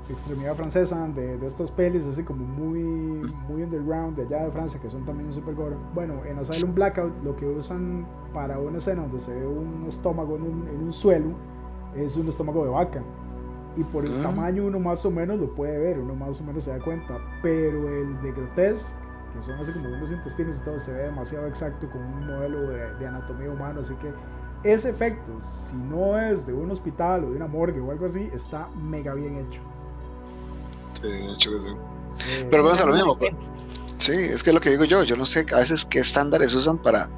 extremidad francesa, de, de, estas pelis así como muy, muy underground de allá de Francia, que son también super gore. Bueno, en Asylum Blackout lo que usan para una escena donde se ve un estómago en un, en un suelo es un estómago de vaca y por el ah. tamaño uno más o menos lo puede ver, uno más o menos se da cuenta, pero el de Grotesque, que son así como unos intestinos y todo, se ve demasiado exacto con un modelo de, anatomía humana, así que ese efecto, si no es de un hospital o de una morgue o algo así, está mega bien hecho. Sí, hecho que sí. Eh, pero vamos a lo mismo. Pues. Sí, es que es lo que digo yo, yo no sé a veces qué estándares usan para,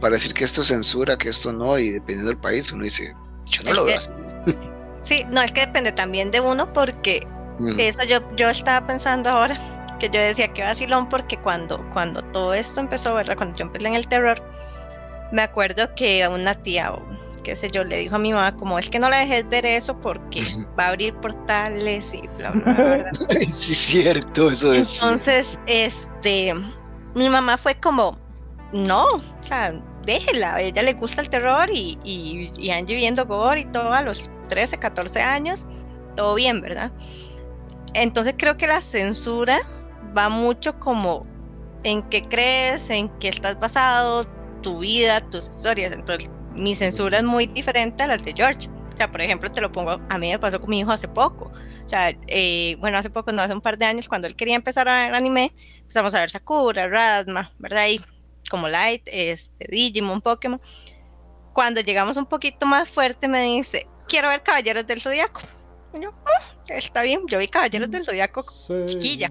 para decir que esto es censura, que esto no, y dependiendo del país uno dice, yo no lo veo así. Sí, no, es que depende también de uno porque eso yo, yo estaba pensando ahora, yo decía que vacilón porque cuando, cuando todo esto empezó, ¿verdad? Cuando yo empecé en el terror, me acuerdo que a una tía o qué sé yo, le dijo a mi mamá como es que no la dejes ver eso porque va a abrir portales y bla bla bla. sí, cierto, eso es. Entonces, este, mi mamá fue como, no, o sea, déjela, a ella le gusta el terror y, y, y Angie viendo gore y todo a los 13, 14 años, todo bien, ¿verdad? Entonces creo que la censura va mucho como en qué crees, en qué estás basado, tu vida, tus historias. Entonces mi censura es muy diferente a la de George. O sea, por ejemplo, te lo pongo, a mí me pasó con mi hijo hace poco. O sea, eh, bueno, hace poco, no, hace un par de años, cuando él quería empezar a ver anime, empezamos a ver Sakura, Radma, ¿verdad? Y como Light, este, Digimon, Pokémon. Cuando llegamos un poquito más fuerte, me dice, quiero ver Caballeros del Zodiaco. yo, ah, está bien, yo vi Caballeros del Zodiaco chiquilla.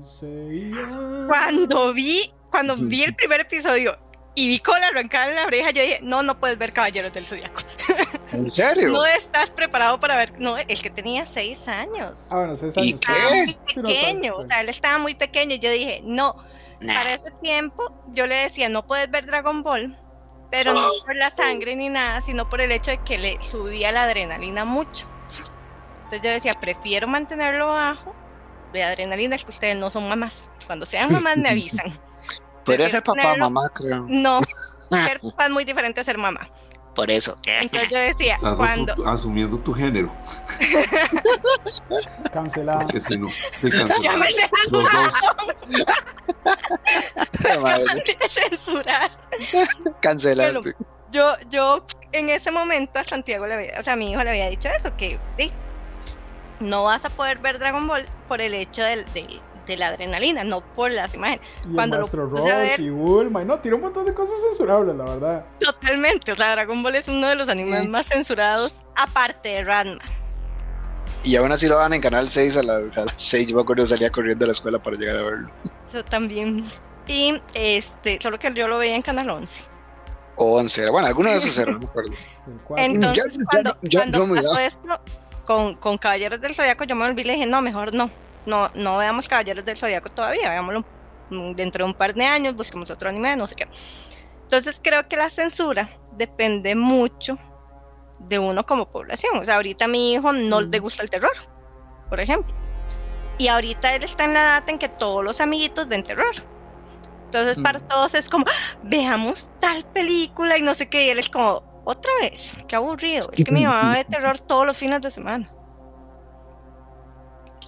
Cuando vi, cuando vi el primer episodio y vi cola arrancada en la oreja, yo dije, no, no puedes ver Caballeros del Zodiaco. ¿En serio? no estás preparado para ver, no, el que tenía seis años. Ah, bueno, seis años. Y estaba muy pequeño, o sea, él estaba muy pequeño y yo dije, no, para ese tiempo yo le decía, no puedes ver Dragon Ball pero no por la sangre ni nada, sino por el hecho de que le subía la adrenalina mucho. Entonces yo decía, prefiero mantenerlo bajo de adrenalina, es que ustedes no son mamás. Cuando sean mamás me avisan. Podría ser papá, mamá, creo. No, ser papá es muy diferente a ser mamá. Por eso. Entonces yo decía, Estás cuando... asumiendo tu género. Cancelado. Que si no, se cancelado. Ya me censurar. censurar. Cancelarte. yo, yo en ese momento a Santiago le había, o sea, a mi hijo le había dicho eso, que sí, no vas a poder ver Dragon Ball por el hecho del, del de la adrenalina, no por las imágenes. Y Cuando Ross y Bulma, no, tiene un montón de cosas censurables, la verdad. Totalmente, o sea, Dragon Ball es uno de los animes más censurados, aparte de Ranma. Y aún así lo van en Canal 6 a, las 6, yo me acuerdo salía corriendo a la escuela para llegar a verlo. Yo también. Y este, solo que yo lo veía en Canal 11. o 11 Bueno, alguno de esos era, no recuerdo. Entonces, cuando, pasó esto con, con Caballeros del Zodiaco, yo me olvidé y dije, no, mejor no. No, no veamos Caballeros del Zodiaco todavía, veámoslo dentro de un par de años, busquemos otro anime, no sé qué. Entonces creo que la censura depende mucho de uno como población. O sea, ahorita a mi hijo no le gusta el terror, por ejemplo. Y ahorita él está en la edad en que todos los amiguitos ven terror. Entonces para todos es como, veamos tal película y no sé qué. Y él es como, otra vez, qué aburrido. Es que mi mamá ve terror todos los fines de semana.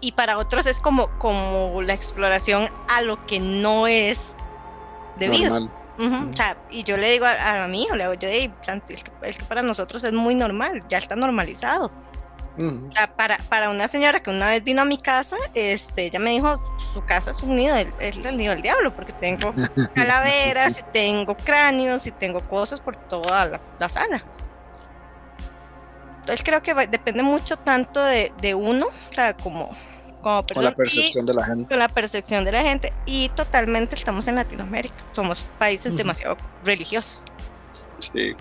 Y para otros es como, como la exploración a lo que no es debido. o sea, y yo le digo a, mi hijo, le digo, yo, es, que, es que para nosotros es muy normal, ya está normalizado para, para una señora que una vez vino a mi casa, este, ella me dijo, su casa es un nido, es el nido del diablo, porque tengo calaveras, y tengo cráneos, y tengo cosas por toda la, sala. Entonces creo que depende mucho tanto de, de uno, o sea, como, como con la percepción de la gente. Con la percepción de la gente. Y totalmente estamos en Latinoamérica. Somos países demasiado religiosos. Sí.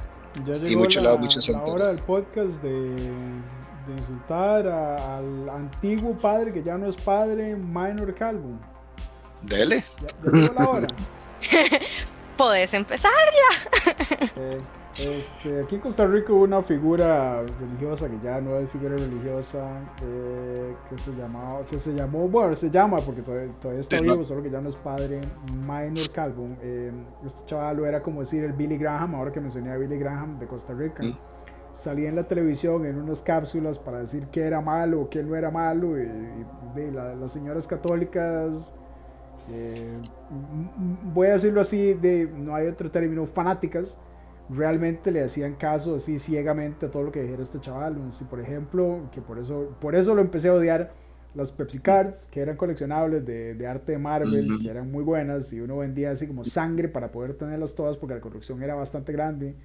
y mucho lado, muchos la hora del podcast de de insultar al antiguo padre que ya no es padre, Minor Calvo. Dele. Ya, la hora. Podés empezarla. Este, aquí en Costa Rica hubo una figura religiosa que ya no es figura religiosa, eh, que se llamaba, que se llamó, bueno, se llama porque todavía, está vivo, solo que ya no es padre, Minor Calvo. Eh, este chaval era como decir el Billy Graham, ahora que mencioné a Billy Graham de Costa Rica. Mm salía en la televisión en unas cápsulas para decir que era malo que no era malo. Y, las señoras católicas, eh, voy a decirlo así, de, no hay otro término, fanáticas, realmente le hacían caso así ciegamente a todo lo que dijera este chaval. Si, por ejemplo, que por eso, por eso lo empecé a odiar, las Pepsi Cards, que eran coleccionables de, de arte de Marvel, que eran muy buenas, y uno vendía así como sangre para poder tenerlas todas porque la colección era bastante grande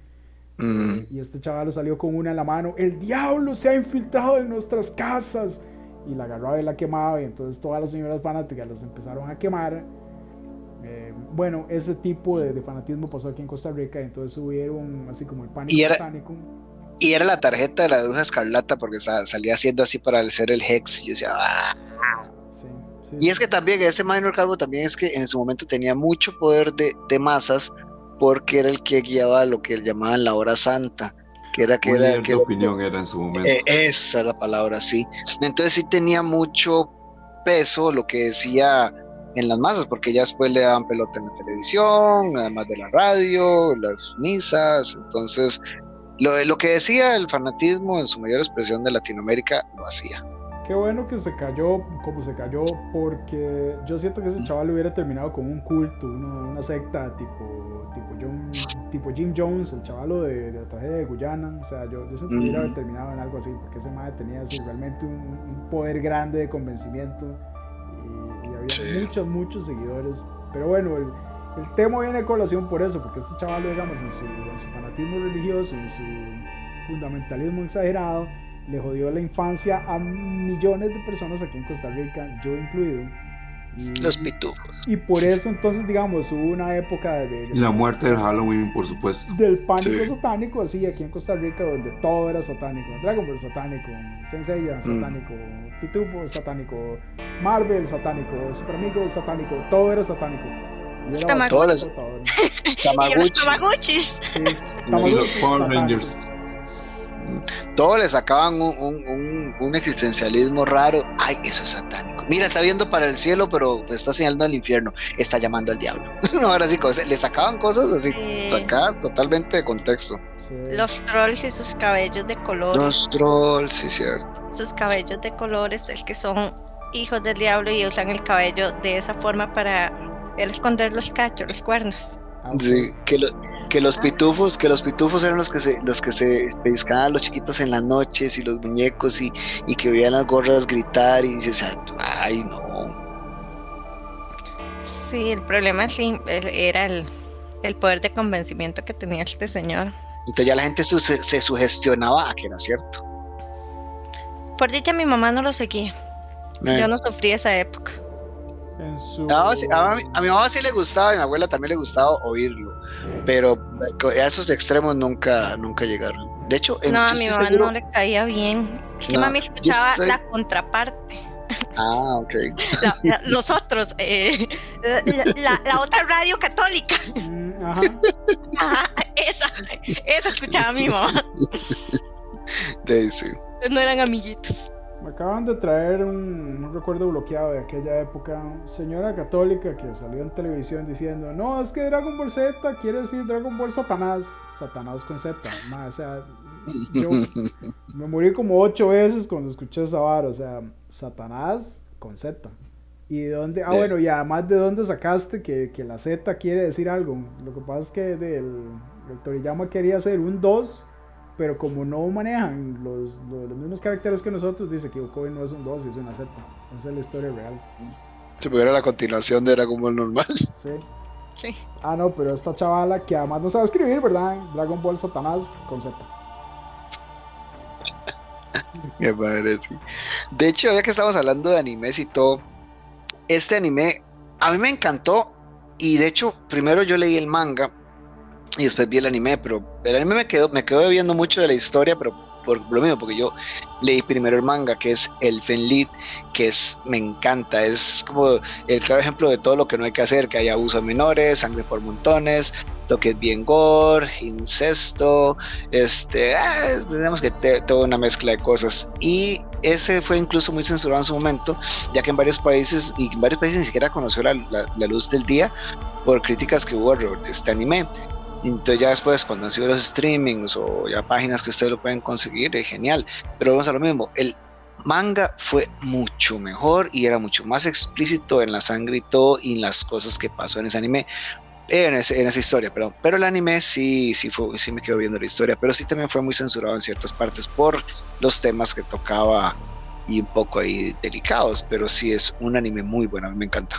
Mm. Y este chaval salió con una en la mano. El diablo se ha infiltrado en nuestras casas. Y la agarraba y la quemaba. Y entonces todas las señoras fanáticas los empezaron a quemar. Eh, bueno, ese tipo de, fanatismo pasó aquí en Costa Rica. Y entonces hubieron así como el pánico y era, Y era la tarjeta de la bruja escarlata porque salía haciendo así para hacer el hex. Y yo decía, ah". Y es que también ese Minor Calvo también es que en su momento tenía mucho poder de, de masas porque era el que guiaba lo que llamaban la hora santa, que era que era que opinión era en su momento. Eh, esa es la palabra, sí. Entonces sí tenía mucho peso lo que decía en las masas, porque ya después le daban pelota en la televisión, además de la radio, las misas, entonces lo, lo que decía el fanatismo en su mayor expresión de Latinoamérica lo hacía. Qué bueno que se cayó como se cayó, porque yo siento que ese chaval hubiera terminado con un culto, una secta tipo, tipo, John, tipo Jim Jones, el chavalo de, la tragedia de Guyana. O sea, yo, yo siento que hubiera terminado en algo así, porque ese madre tenía realmente un, poder grande de convencimiento y, había muchos, muchos seguidores. Pero bueno, el, el tema viene a colación por eso, porque este chaval, digamos, en su, en su fanatismo religioso, en su fundamentalismo exagerado, le jodió la infancia a millones de personas aquí en Costa Rica, yo incluido. los pitufos. Y por eso entonces, digamos, hubo una época de... la muerte del Halloween, por supuesto. Del pánico satánico, así, aquí en Costa Rica, donde todo era satánico. Dragon Ball satánico, Sensei mm. satánico, Pitufo satánico, Marvel satánico, Super Amigos satánico, todo era satánico. Y Tamaguchis. Tamaguchis. y los Power Rangers todo le sacaban un, existencialismo raro. Ay, eso es satánico. Mira, está viendo para el cielo, pero está señalando al infierno. Está llamando al diablo. no, ahora sí, le sacaban cosas así, sacadas totalmente de contexto. Los trolls y sus cabellos de color. Los trolls, sí, cierto. Sus cabellos de colores, es que son hijos del diablo y usan el cabello de esa forma para esconder los cachos, los cuernos. Ah, que, que los pitufos, que los pitufos eran los que se, los que se pescaban a los chiquitos en las noches y los muñecos y, y que veían las gorras gritar y o sea, ay no. Sí, el problema sí era el, poder de convencimiento que tenía este señor. Entonces ya la gente se, sugestionaba a que era cierto. Por dicha mi mamá no lo seguía. Yo no sufrí esa época. A, mi mamá sí le gustaba y a mi abuela también le gustaba oírlo, pero a esos extremos nunca, nunca llegaron. De hecho, no, a mi mamá no le caía bien. Es que mami escuchaba la contraparte. Ah, ok. los otros, eh, la, otra radio católica. Mm, ajá. Ajá, esa, esa escuchaba mi mamá. Daisy. No eran amiguitos. Acaban de traer un, recuerdo bloqueado de aquella época. Señora católica que salió en televisión diciendo: No, es que Dragon Ball Z quiere decir Dragon Ball Satanás. Satanás con Z. o sea, yo me morí como ocho veces cuando escuché esa vara. O sea, Satanás con Z. ¿Y de dónde? Ah, bueno, y además de dónde sacaste que, que la Z quiere decir algo. Lo que pasa es que del, el Toriyama quería hacer un 2 pero como no manejan los, los, mismos caracteres que nosotros, dice que Okoi no es un 2, es una Z. Esa es la historia real. Si pudiera la continuación de Dragon Ball normal. Sí. Sí. Ah, no, pero esta chavala que además no sabe escribir, ¿verdad? Dragon Ball Satanás con Z. Qué padre, sí. De hecho, ya que estamos hablando de animes y todo, este anime a mí me encantó. Y de hecho, primero yo leí el manga y después vi el anime, pero el anime me quedó, me quedó viendo mucho de la historia, pero por lo mismo, porque yo leí primero el manga, que es el Fenlit, que es, me encanta, es como el claro ejemplo de todo lo que no hay que hacer, que haya abusos menores, sangre por montones, toques bien gore, incesto, este, ah, tenemos que toda una mezcla de cosas. Y ese fue incluso muy censurado en su momento, ya que en varios países, y en varios países ni siquiera conoció la, la luz del día por críticas que hubo de este anime. Entonces ya después cuando han sido los streamings o ya páginas que ustedes lo pueden conseguir, es genial. Pero vamos a lo mismo, el manga fue mucho mejor y era mucho más explícito en la sangre y todo y en las cosas que pasó en ese anime. En, esa historia, perdón. Pero el anime sí, sí, fue, sí me quedo viendo la historia, pero sí también fue muy censurado en ciertas partes por los temas que tocaba y un poco ahí delicados, pero sí es un anime muy bueno, a mí me encanta.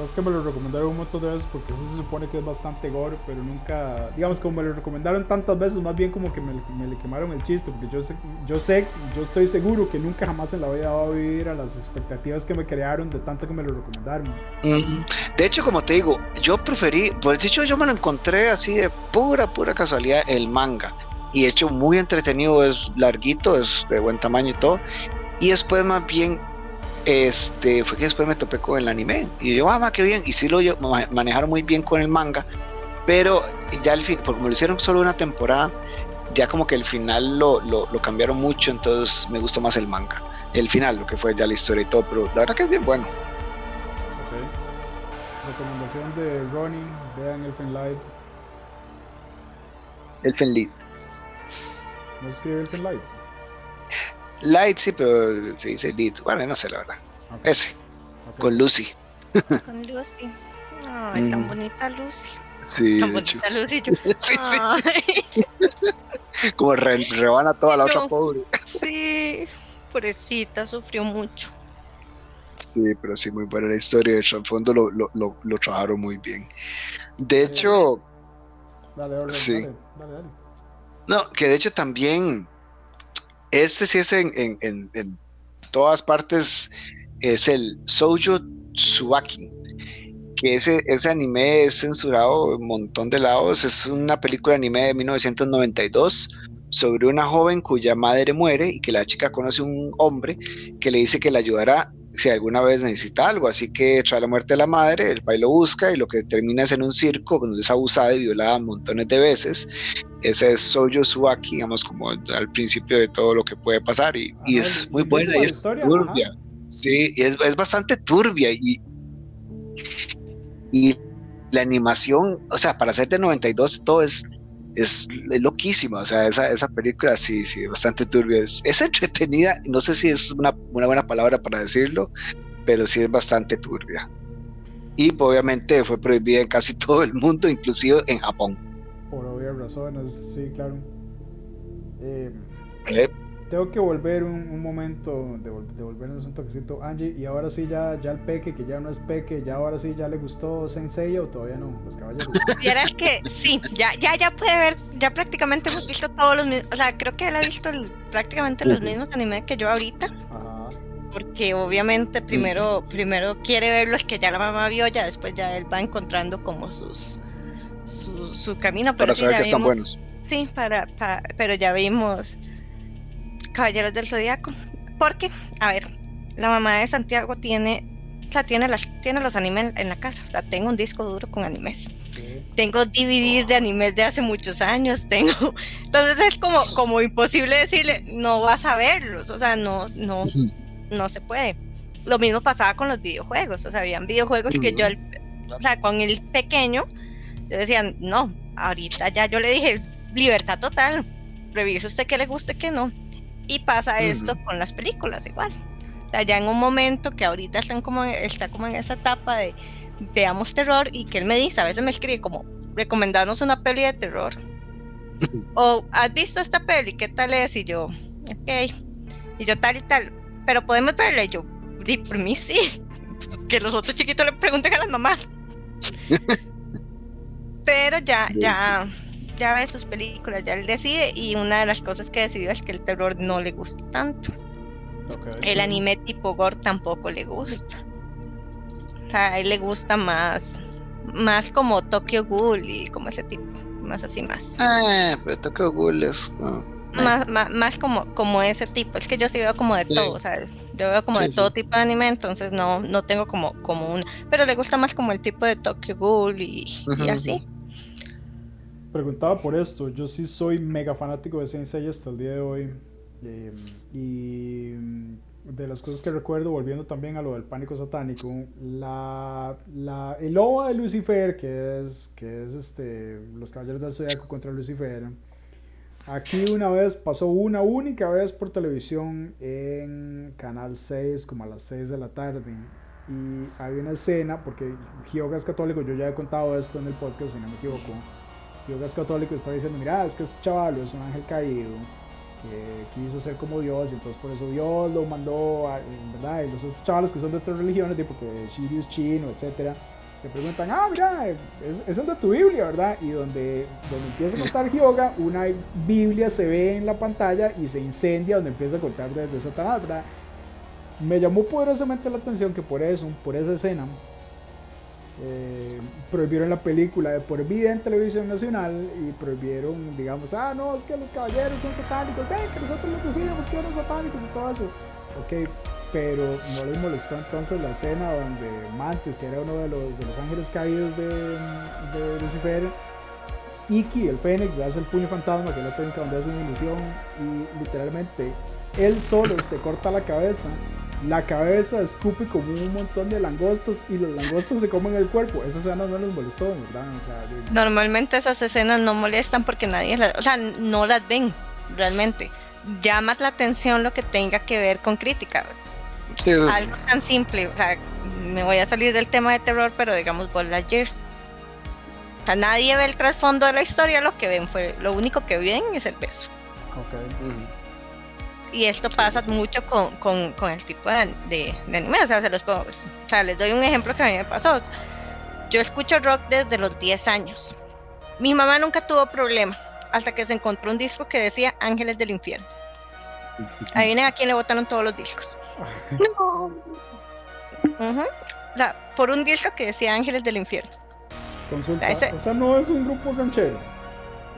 Sabes que me lo recomendaron un montón de veces porque eso se supone que es bastante gore, pero nunca, digamos, como me lo recomendaron tantas veces, más bien como que me, le quemaron el chiste, porque yo sé, yo sé, yo estoy seguro que nunca jamás en la vida va a vivir a las expectativas que me crearon de tanto que me lo recomendaron. De hecho, como te digo, yo preferí, pues de hecho yo me lo encontré así de pura, pura casualidad el manga. Y hecho muy entretenido, es larguito, es de buen tamaño y todo. Y después más bien este, fue que después me topé con el anime. Y yo, ah, qué bien. Y sí lo manejaron muy bien con el manga. Pero ya al fin, porque como lo hicieron solo una temporada, ya como que el final lo, lo, cambiaron mucho. Entonces me gustó más el manga. El final, lo que fue ya la historia y todo. Pero la verdad que es bien bueno. Ok. Recomendación de Ronnie: vean Elfen Light. Elfen Light. ¿No escribe Elfen Light? Light, sí, pero se dice Lead. Bueno, no sé la verdad. Ese. Con Lucy. Con Lucy. Ay, tan mm. bonita Lucy. Sí, tan bonita Lucy. Yo... sí, sí, Como rebana toda la otra pobre. Sí, pobrecita, sufrió mucho. Sí, pero sí, muy buena la historia. De fondo lo, lo, lo, lo trabajaron muy bien. De hecho. Dale, dale, sí. dale, dale. No, que de hecho también este sí es en, en, todas partes, es el Soujo Tsuaki, que ese, ese anime es censurado un montón de lados. Es una película de anime de 1992 sobre una joven cuya madre muere y que la chica conoce un hombre que le dice que la ayudará si alguna vez necesita algo. Así que tras la muerte de la madre, el padre lo busca y lo que termina es en un circo donde es abusada y violada montones de veces. Ese es Soyo Suaki, digamos, como al principio de todo lo que puede pasar. Y, y es muy buena y es turbia. Sí, y es, es, bastante turbia y, y la animación, o sea, para ser de 92 todo es es, loquísima, o sea, esa, esa película sí, sí, bastante turbia, es, es entretenida, no sé si es una, una, buena palabra para decirlo, pero sí es bastante turbia. Y obviamente fue prohibida en casi todo el mundo, inclusive en Japón. Por obvias razones, sí, claro. Eh, eh tengo que volver un, momento, de, devolvernos un toquecito, Angie, y ahora sí ya, ya el peque, que ya no es peque, ya ahora sí ya le gustó Sensei o todavía no, los caballeros. Vieras que sí, ya, ya, ya puede ver, ya prácticamente hemos visto todos los mismos, o sea, creo que él ha visto prácticamente los mismos animes que yo ahorita. Ajá. porque obviamente primero, primero quiere ver los que ya la mamá vio, ya después ya él va encontrando como sus su, camino. Pero para saber que están buenos. Sí, para, pero ya vimos Caballeros del Zodíaco. Porque, a ver, la mamá de Santiago tiene, o tiene, las, tiene los animes en la casa. O sea, tengo un disco duro con animes. Tengo DVDs de animes de hace muchos años. Tengo. Entonces es como, como imposible decirle, no vas a verlos. O sea, no, no, no se puede. Lo mismo pasaba con los videojuegos. O sea, habían videojuegos que yo, o sea, con el pequeño, yo decía, no, ahorita ya yo le dije, libertad total. Revise usted que le guste, que no. Y pasa esto con las películas igual. Ya en un momento que ahorita están como, está como en esa etapa de veamos terror y que él me dice, a veces me escribe como, recomendarnos una peli de terror. o, ¿has visto esta peli? ¿Qué tal es? Y yo, ok. Y yo tal y tal. Pero podemos verla. Y yo, di, por mí sí. Que los otros chiquitos le pregunten a las mamás. Pero ya, ya, ya ve sus películas, ya él decide. Y una de las cosas que decidió es que el terror no le gusta tanto. El anime tipo gore tampoco le gusta. O sea, a él le gusta más, más como Tokyo Ghoul y como ese tipo, más así más. Ah, pero Tokyo Ghoul es... más, más, como, como ese tipo. Es que yo sí veo como de todo, o sea, yo veo como de todo tipo de anime, entonces no, no tengo como, como un... Pero le gusta más como el tipo de Tokyo Ghoul y, y así. Preguntaba por esto, yo sí soy mega fanático de Sensei hasta el día de hoy. Eh, y de las cosas que recuerdo, volviendo también a lo del pánico satánico, la, la, el OVA de Lucifer, que es, que es este, los Caballeros del Zodiaco contra Lucifer, aquí una vez, pasó una única vez por televisión en Canal 6, como a las 6 de la tarde. Y había una escena, porque Hyoga es católico, yo ya he contado esto en el podcast, si no me equivoco. Hyoga es católico y está diciendo, mira, es que este chaval es un ángel caído que quiso ser como Dios y entonces por eso Dios lo mandó, a, ¿verdad? Y los otros chavales que son de otras religiones, tipo que Sirius chino, etcétera, te preguntan, ah, mira, es, es de tu Biblia, ¿verdad? Y donde, donde empieza a contar yoga, una Biblia se ve en la pantalla y se incendia donde empieza a contar desde Satanás, ¿verdad? Me llamó poderosamente la atención que por eso, por esa escena, eh, prohibieron la película de por vida en televisión nacional y prohibieron, digamos, ah, no, es que los caballeros son satánicos, ven, que nosotros les decíamos que eran satánicos y todo eso. Ok, pero no les molestó entonces la escena donde Mantis, que era uno de los, de los ángeles caídos de, Lucifer, Iki, el Fénix, le hace el puño fantasma, que es la técnica donde hace una ilusión, y literalmente él solo se corta la cabeza la cabeza escupe como un montón de langostas y los langostas se comen el cuerpo. Esa escena no les molestó, ¿verdad? Normalmente esas escenas no molestan porque nadie las, o sea, no las ven realmente. Llama la atención lo que tenga que ver con crítica. Algo tan simple, o sea, me voy a salir del tema de terror, pero digamos Buzz Lightyear. O sea, nadie ve el trasfondo de la historia, lo que ven fue, lo único que ven es el peso. Okay. Y esto pasa mucho con, con, con, el tipo de, de, anime. O sea, se los o sea, les doy un ejemplo que a mí me pasó. Yo escucho rock desde los 10 años. Mi mamá nunca tuvo problema hasta que se encontró un disco que decía Ángeles del Infierno. Ahí viene a quien le botaron todos los discos. no. o sea, por un disco que decía Ángeles del Infierno. Consulta. O sea, no es un grupo ranchero.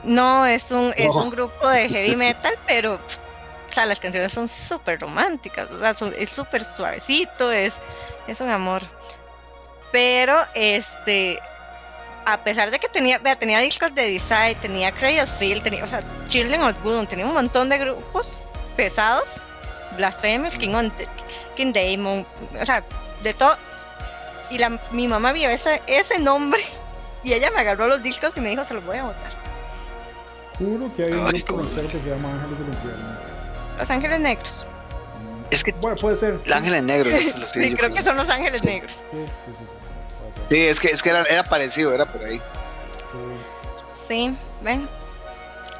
No, es un, es un grupo de heavy metal, pero o sea, las canciones son súper románticas, o sea, es súper suavecito, es, es un amor. Pero, este, a pesar de que tenía, vea, tenía discos de Design, tenía Cradle Field, tenía, o sea, Children of Bodom, tenía un montón de grupos pesados, Blasphemous, King, on, King Damon, o sea, de todo. Y la, mi mamá vio ese, ese nombre y ella me agarró los discos y me dijo, se los voy a botar. Juro que hay un grupo que se llama Ángeles del Infierno. Los Ángeles Negros. Es que bueno, puede ser. Los Ángeles Negros. sí, creo que son Los Ángeles Negros. Sí, sí, sí, sí, sí, es que, es que era, era parecido, era por ahí. Sí. Sí, ven.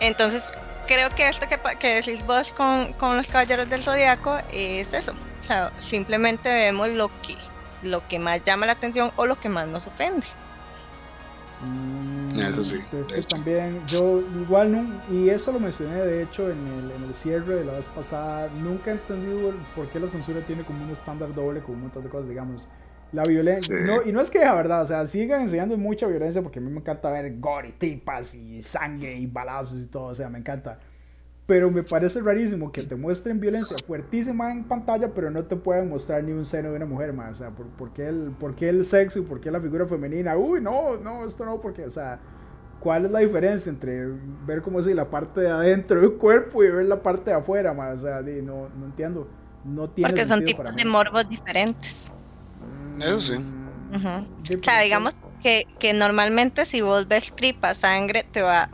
Entonces, creo que esto que, que decís vos con, con los Caballeros del Zodiaco es eso. O sea, simplemente vemos lo que, lo que más llama la atención o lo que más nos ofende. Mm, eso sí. Es que también yo igual no, y eso lo mencioné de hecho en el, en el cierre de la vez pasada, nunca he entendido por qué la censura tiene como un estándar doble con un montón de cosas, digamos. La violencia, no, y no es que la verdad, o sea, sigan enseñando mucha violencia porque a mí me encanta ver gore y tripas y sangre y balazos y todo, o sea, me encanta. Pero me parece rarísimo que te muestren violencia fuertísima en pantalla, pero no te puedan mostrar ni un seno de una mujer más. O sea, ¿por, por, qué el, ¿por, qué el, sexo y por qué la figura femenina? Uy, no, no, esto no, porque, o sea, ¿cuál es la diferencia entre ver como si la parte de adentro del cuerpo y ver la parte de afuera? Más? O sea, no, no entiendo. No tiene porque son tipos de morbos diferentes. Eso sí. Uh -huh. O sea, digamos que, que normalmente si vos ves tripa, sangre, te va,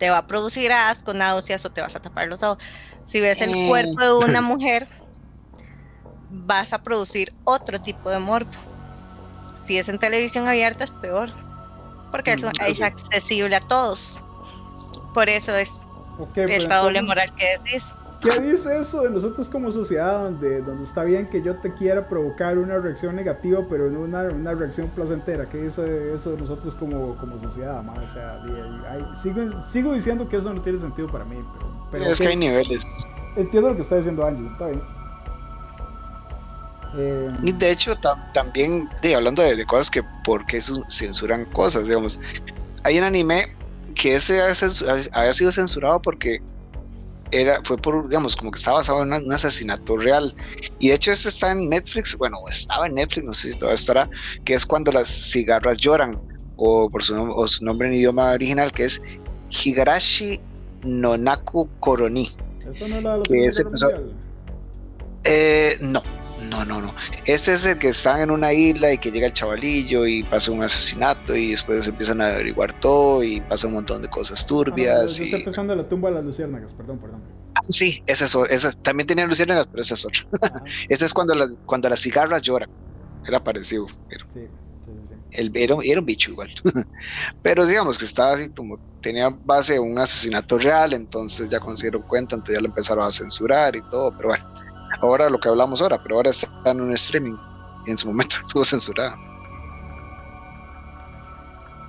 te va a producir asco, náuseas o te vas a tapar los ojos. Si ves el cuerpo de una mujer, vas a producir otro tipo de morbo. Si es en televisión abierta es peor, porque eso es accesible a todos. Por eso es okay, esta doble moral que decís. ¿Qué dice eso de nosotros como sociedad donde, donde está bien que yo te quiera provocar una reacción negativa, pero no una, una reacción placentera? ¿Qué dice eso de nosotros como, como sociedad? O sea, hay, sigo, sigo diciendo que eso no tiene sentido para mí. Pero, pero es que hay niveles. Entiendo lo que está diciendo Angie, está bien. Eh, y de hecho, tam, también, de, hablando de, de, cosas que por qué censuran cosas, digamos, hay un anime que ese había sido censurado porque era, fue por, digamos, como que estaba basado en un asesinato real. Y de hecho, este está en Netflix, bueno, estaba en Netflix, no sé si todavía estará, que es cuando las cigarras lloran, o por su, nom o su nombre en idioma original, que es Higarashi Nonaku Koroni. ¿Eso no era que ese episodio, eh, no, no, no, no. Este es el que están en una isla y que llega el chavalillo y pasa un asesinato y después empiezan a averiguar todo y pasa un montón de cosas turbias. Ah, no, y... estoy pensando en la tumba de las luciérnagas, perdón, perdón. Ah, sí, ese es, ese, también tenía luciérnagas, pero ese es otro. este es cuando, la, cuando las cigarras lloran. Era parecido, pero... Sí. Sí, sí. El, era, era, un bicho igual. Pero digamos que estaba así como tenía base un asesinato real, entonces ya dieron cuenta, entonces ya lo empezaron a censurar y todo, pero bueno ahora lo que hablamos ahora, pero ahora está en un streaming y en su momento estuvo censurada.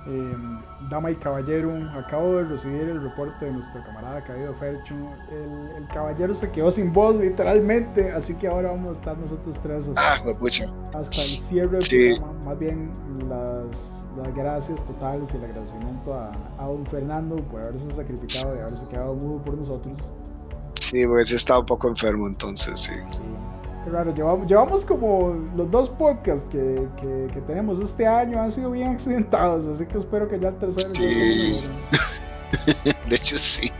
Eh, dama y caballero, acabo de recibir el reporte de nuestro camarada Caído Fercho. El, el, caballero se quedó sin voz, literalmente, así que ahora vamos a estar nosotros tres hasta, ah, hasta el cierre del sí. programa. Más bien las, las, gracias totales y el agradecimiento a, a don Fernando por haberse sacrificado y haberse quedado mudo por nosotros. Sí, porque sí estaba un poco enfermo entonces, sí. raro, llevamos, llevamos como los dos podcasts que, que, que, tenemos este año han sido bien accidentados, así que espero que ya el tercero... Sí. de hecho, sí.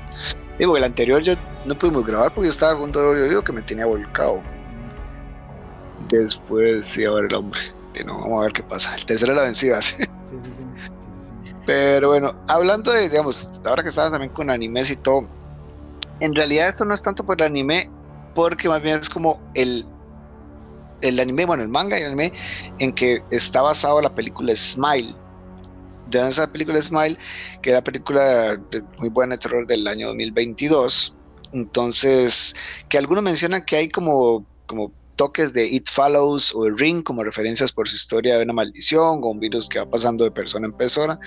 Digo, el anterior yo no pudimos grabar porque yo estaba con un dolor de oído que me tenía volcado. Después, sí, a ver el hombre. Que no, vamos a ver qué pasa. El tercero es la vencida, sí. Sí, sí, sí. sí, sí. Pero bueno, hablando de, digamos, ahora que estaba también con animes y todo, en realidad esto no es tanto por el anime, porque más bien es como el, el anime, bueno, el manga y el anime en que está basado la película Smile. De esa película Smile, que es la película muy buena de terror del año 2022. Entonces, que algunos mencionan que hay como, como toques de It Follows o el Ring como referencias por su historia de una maldición o un virus que va pasando de persona en persona.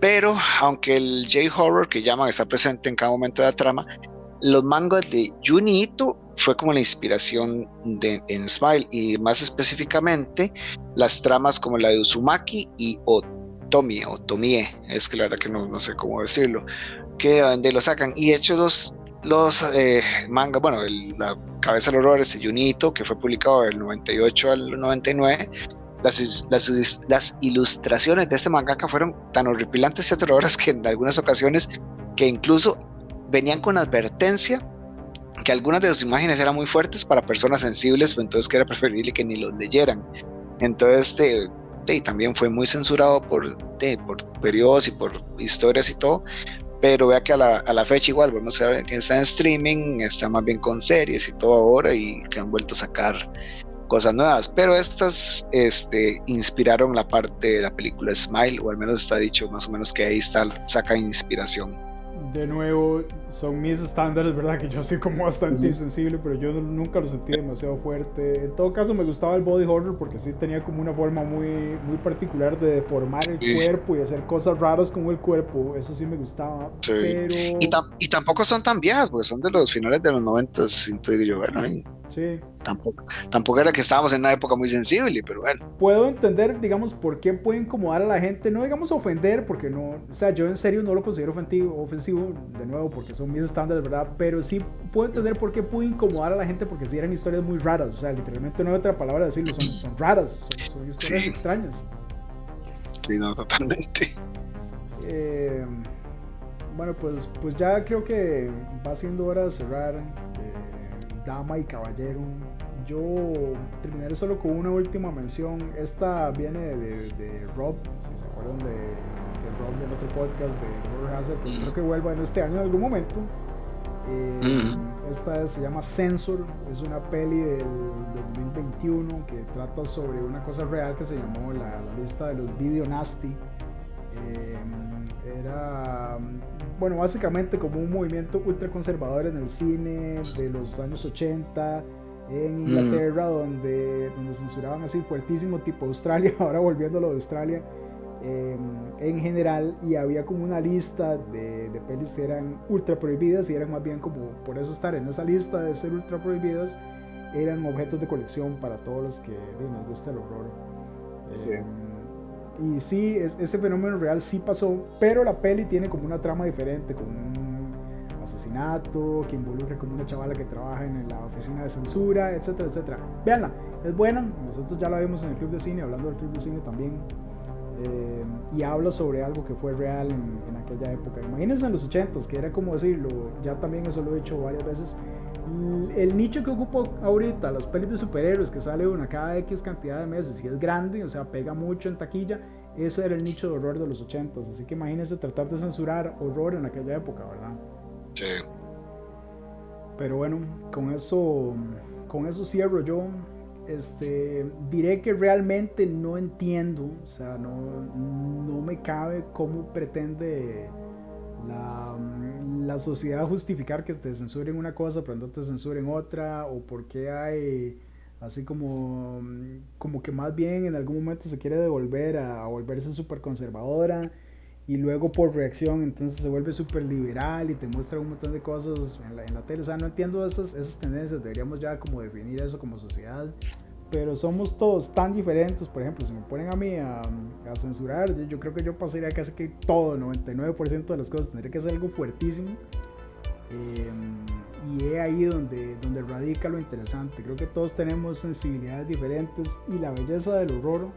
Pero aunque el J-Horror que llaman está presente en cada momento de la trama, los mangas de Juni Ito fue como la inspiración de, en Smile y más específicamente las tramas como la de Uzumaki y Otomi o Tomie, es que la verdad que no, no sé cómo decirlo, que donde lo sacan. Y hecho los, los eh, mangas, bueno, la cabeza del horror de Junito que fue publicado del 98 al 99 las, las, las, ilustraciones de este mangaka fueron tan horripilantes y aterradoras que en algunas ocasiones que incluso venían con advertencia que algunas de sus imágenes eran muy fuertes para personas sensibles, pues entonces que era preferible que ni los leyeran. Entonces, de, de, también fue muy censurado por, de, periodos y por historias y todo, pero vea que a la, a la, fecha igual, vamos a ver que está en streaming, está más bien con series y todo ahora y que han vuelto a sacar cosas nuevas, pero estas este, inspiraron la parte de la película Smile, o al menos está dicho más o menos que ahí está, saca inspiración. De nuevo, son mis estándares, ¿verdad? Que yo soy como bastante insensible, pero yo nunca lo sentí demasiado fuerte. En todo caso, me gustaba el body horror porque sí tenía como una forma muy, muy particular de deformar el cuerpo y hacer cosas raras con el cuerpo. Eso sí me gustaba. Pero... Y, tampoco son tan viejas, porque son de los finales de los 90, siento yo, bueno. Sí. Tampoco, tampoco era que estábamos en una época muy sensible, pero bueno. Puedo entender, digamos, por qué puede incomodar a la gente, no digamos ofender, porque no, o sea, yo en serio no lo considero ofensivo, ofensivo de nuevo, porque son mis estándares, ¿verdad? Pero sí puedo entender por qué puede incomodar a la gente, porque si eran historias muy raras, o sea, literalmente no hay otra palabra decirlo, son, son raras, son, historias extrañas. Sí, no, totalmente. Eh, bueno, pues, pues ya creo que va siendo hora de cerrar. Eh, dama y caballero, yo terminaré solo con una última mención. Esta viene de, Rob, si se acuerdan de, Rob del otro podcast de Horror Hazard, que espero que vuelva en este año en algún momento. Eh, esta se llama Censor, es una peli del, 2021 que trata sobre una cosa real que se llamó la, lista de los video nasty. Eh, era, bueno, básicamente como un movimiento ultraconservador en el cine de los años 80 en Inglaterra, donde, donde censuraban así fuertísimo, tipo Australia, ahora volviéndolo de Australia, em, en general, y había como una lista de, de, pelis que eran ultra prohibidas y eran más bien como, por eso estar en esa lista de ser ultra prohibidas, eran objetos de colección para todos los que nos gusta el horror. Em, y sí, ese fenómeno real sí pasó, pero la peli tiene como una trama diferente, con asesinato, que involucra como una chavala que trabaja en la oficina de censura, etcétera, etcétera. Veanla, es buena, nosotros ya la vimos en el club de cine, hablando del club de cine también, eh, y habla sobre algo que fue real en, aquella época. Imagínense en los 80s, que era como decirlo, ya también eso lo he hecho varias veces. El nicho que ocupo ahorita, las pelis de superhéroes, que sale una cada X cantidad de meses y es grande, o sea, pega mucho en taquilla, ese era el nicho de horror de los 80s. Así que imagínense tratar de censurar horror en aquella época, ¿verdad? Pero bueno, con eso, con eso cierro yo. Este, diré que realmente no entiendo, o sea, no, no me cabe cómo pretende la, la, sociedad justificar que te censuren una cosa pero no te censuren otra, o por qué hay así como, como que más bien en algún momento se quiere devolver a, a volverse súper conservadora y luego por reacción entonces se vuelve súper liberal y te muestra un montón de cosas en la, en la tele. O sea, no entiendo esas, esas tendencias, deberíamos ya como definir eso como sociedad. Pero somos todos tan diferentes, por ejemplo, si me ponen a mí a, a censurar, yo, creo que yo pasaría casi que todo, 99% de las cosas, tendría que ser algo fuertísimo. Em, y es ahí donde, donde radica lo interesante. Creo que todos tenemos sensibilidades diferentes y la belleza del horror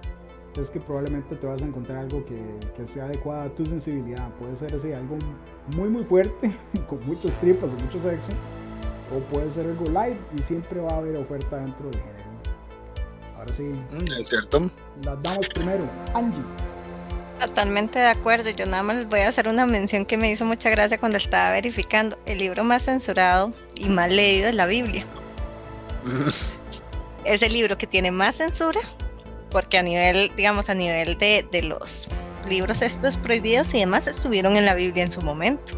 es que probablemente te vas a encontrar algo que, que sea adecuado a tu sensibilidad. Puede ser así, algo muy muy fuerte, con muchas tripas y mucho sexo, o puede ser algo light y siempre va a haber oferta dentro del género. Ahora sí. Mm, es cierto. Las damos primero. Angie. Totalmente de acuerdo. Yo nada más les voy a hacer una mención que me hizo mucha gracia cuando estaba verificando. El libro más censurado y más leído es la Biblia. es el libro que tiene más censura porque a nivel, digamos, a nivel de, de los libros estos prohibidos y demás estuvieron en la Biblia en su momento.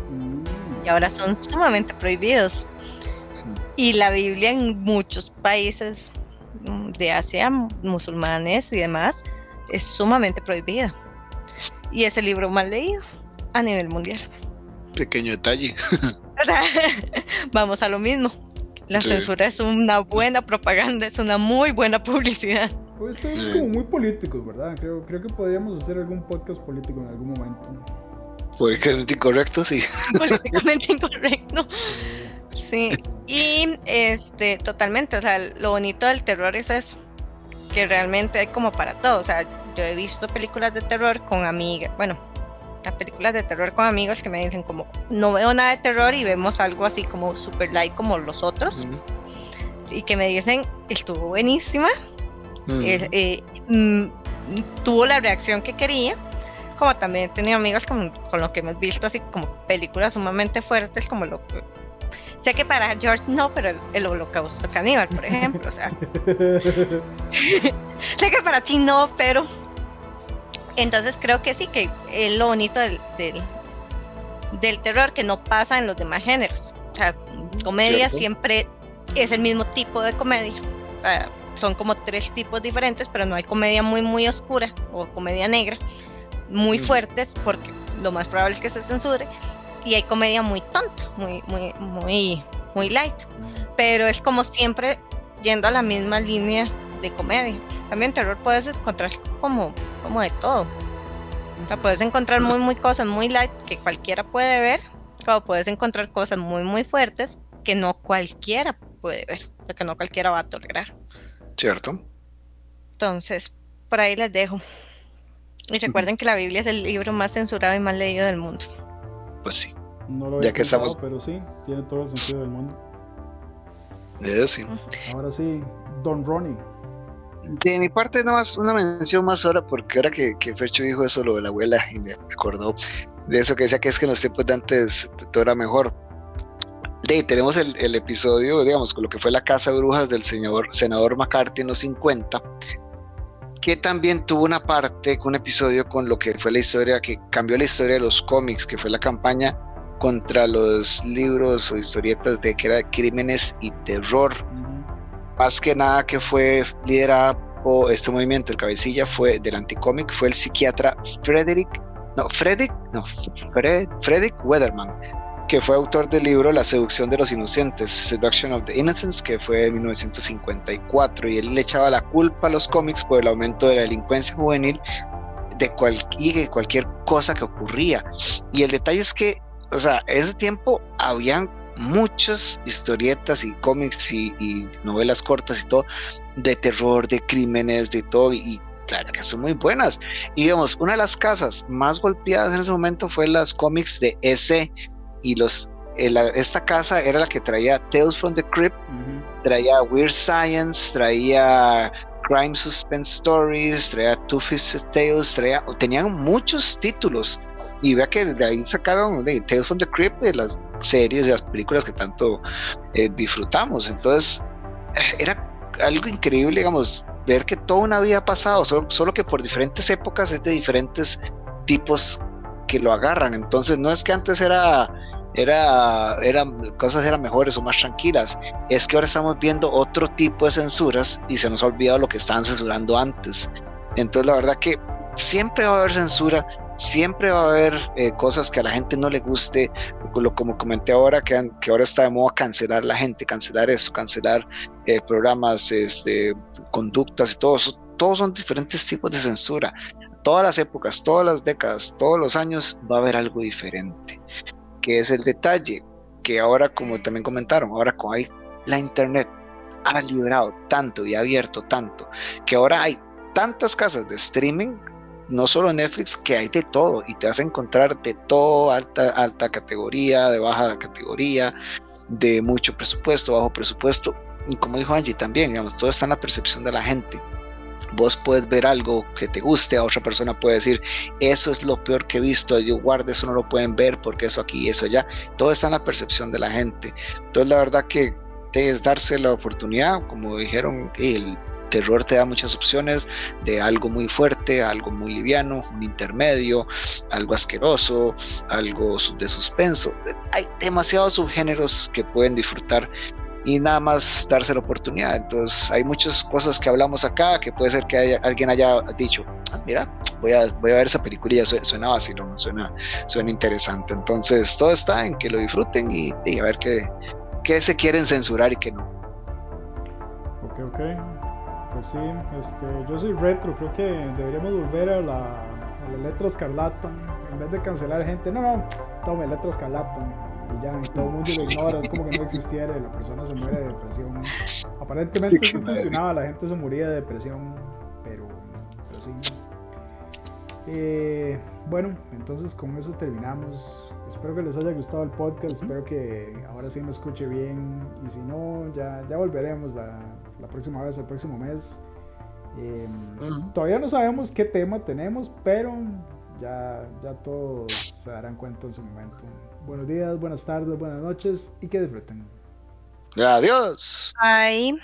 Y ahora son sumamente prohibidos. Y la Biblia en muchos países mm, de Asia, musulmanes y demás, es sumamente prohibida. Y es el libro más leído a nivel mundial. Pequeño detalle. Vamos a lo mismo. La censura es una buena propaganda, es una muy buena publicidad. Pues es como muy políticos, ¿verdad? Creo, creo que podríamos hacer algún podcast político en algún momento. Políticamente incorrecto, sí. Políticamente incorrecto. Sí. Y este, totalmente, o sea, lo bonito del terror es eso. Que realmente hay como para todo. O sea, yo he visto películas de terror con amigas, bueno, las películas de terror con amigos que me dicen como, no veo nada de terror y vemos algo así como super light como los otros. Y que me dicen, estuvo buenísima, eh, eh, mm, tuvo la reacción que quería. Como también he tenido amigos con, con lo que hemos visto así como películas sumamente fuertes como lo que sé que para George no, pero el, holocausto caníbal, por ejemplo, o sea. sé que para ti no, pero entonces creo que sí, que es lo bonito del, del terror que no pasa en los demás géneros. O sea, comedia siempre es el mismo tipo de comedia. Son como tres tipos diferentes, pero no hay comedia muy, muy oscura o comedia negra, muy fuertes, porque lo más probable es que se censure. Y hay comedia muy tonta, muy, muy, muy, muy light. Pero es como siempre yendo a la misma línea de comedia. También terror puedes encontrar como, como de todo. O sea, puedes encontrar muy, muy cosas muy light que cualquiera puede ver, o puedes encontrar cosas muy, muy fuertes que no cualquiera puede ver, o que no cualquiera va a tolerar. Cierto. Entonces, por ahí les dejo. Y recuerden que la Biblia es el libro más censurado y más leído del mundo. Pues sí. No lo ya que estamos... pero sí, tiene todo el sentido del mundo. sí. Ahora sí, Don Ronnie. De mi parte, nada más una mención más ahora, porque ahora que, que Fercho dijo eso, lo de la abuela, y me acordó de eso que decía que es que en los tiempos de antes todo era mejor. De, tenemos el, el, episodio, digamos, con lo que fue la Casa de Brujas del señor senador McCarthy en los 50, que también tuvo una parte, un episodio con lo que fue la historia, que cambió la historia de los cómics, que fue la campaña contra los libros o historietas de que era crímenes y terror. Más que nada que fue liderada por este movimiento, el cabecilla fue del anticómic, fue el psiquiatra Frederick, no, Frederick, no, Fred, Frederick Weatherman, que fue autor del libro La seducción de los inocentes, Seduction of the Innocents, que fue en 1954, y él le echaba la culpa a los cómics por el aumento de la delincuencia juvenil de cualquier, cualquier cosa que ocurría. Y el detalle es que, o sea, ese tiempo habían muchas historietas y cómics y, novelas cortas y todo de terror, de crímenes, de todo y claro que son muy buenas. Y digamos, una de las casas más golpeadas en ese momento fue las cómics de ese y los esta casa era la que traía Tales from the Crypt, traía Weird Science, traía Crime Suspense Stories, traía Two Fisted Tales, traía, tenían muchos títulos. Y vea que de ahí sacaron de Tales from the Crypt, de las series, de las películas que tanto eh, disfrutamos. Entonces, era algo increíble, digamos, ver que toda una vida ha pasado, solo, solo que por diferentes épocas es de diferentes tipos que lo agarran. Entonces, no es que antes era era, eran, cosas eran mejores o más tranquilas. Es que ahora estamos viendo otro tipo de censuras y se nos ha olvidado lo que estaban censurando antes. Entonces la verdad que siempre va a haber censura, siempre va a haber eh, cosas que a la gente no le guste, como comenté ahora, que, que ahora está de moda cancelar la gente, cancelar eso, cancelar eh, programas, este, conductas y todo eso. Todos son diferentes tipos de censura. Todas las épocas, todas las décadas, todos los años va a haber algo diferente que es el detalle que ahora, como también comentaron, ahora con hay la internet ha liberado tanto y ha abierto tanto, que ahora hay tantas casas de streaming, no solo Netflix, que hay de todo y te vas a encontrar de todo, alta, alta categoría, de baja categoría, de mucho presupuesto, bajo presupuesto. Y como dijo Angie también, digamos, todo está en la percepción de la gente vos puedes ver algo que te guste, a otra persona puede decir, eso es lo peor que he visto, yo guardo, eso no lo pueden ver porque eso aquí y eso allá, todo está en la percepción de la gente. Entonces la verdad que es darse la oportunidad, como dijeron, el terror te da muchas opciones de algo muy fuerte, algo muy liviano, un intermedio, algo asqueroso, algo de suspenso. Hay demasiados subgéneros que pueden disfrutar y nada más darse la oportunidad. Entonces hay muchas cosas que hablamos acá que puede ser que alguien haya dicho, ah, mira, voy a, voy a ver esa película y ya suena vacilo, suena, suena interesante. Entonces todo está en que lo disfruten y, a ver qué, qué, se quieren censurar y qué no. Ok, ok. Pues sí, este, yo soy retro, creo que deberíamos volver a la, a la letra escarlata. En vez de cancelar gente, no, no, tome letra escarlata y ya, todo el mundo lo ignora, es como que no existiera, la persona se muere de depresión. Aparentemente sí funcionaba, la gente se moría de depresión, pero, pero sí. Eh, bueno, entonces con eso terminamos. Espero que les haya gustado el podcast, espero que ahora sí me escuche bien y si no, ya, ya volveremos la, la próxima vez, el próximo mes. Em, todavía no sabemos qué tema tenemos, pero ya, ya todos se darán cuenta en su momento. Buenos días, buenas tardes, buenas noches y que disfruten. Adiós. Bye.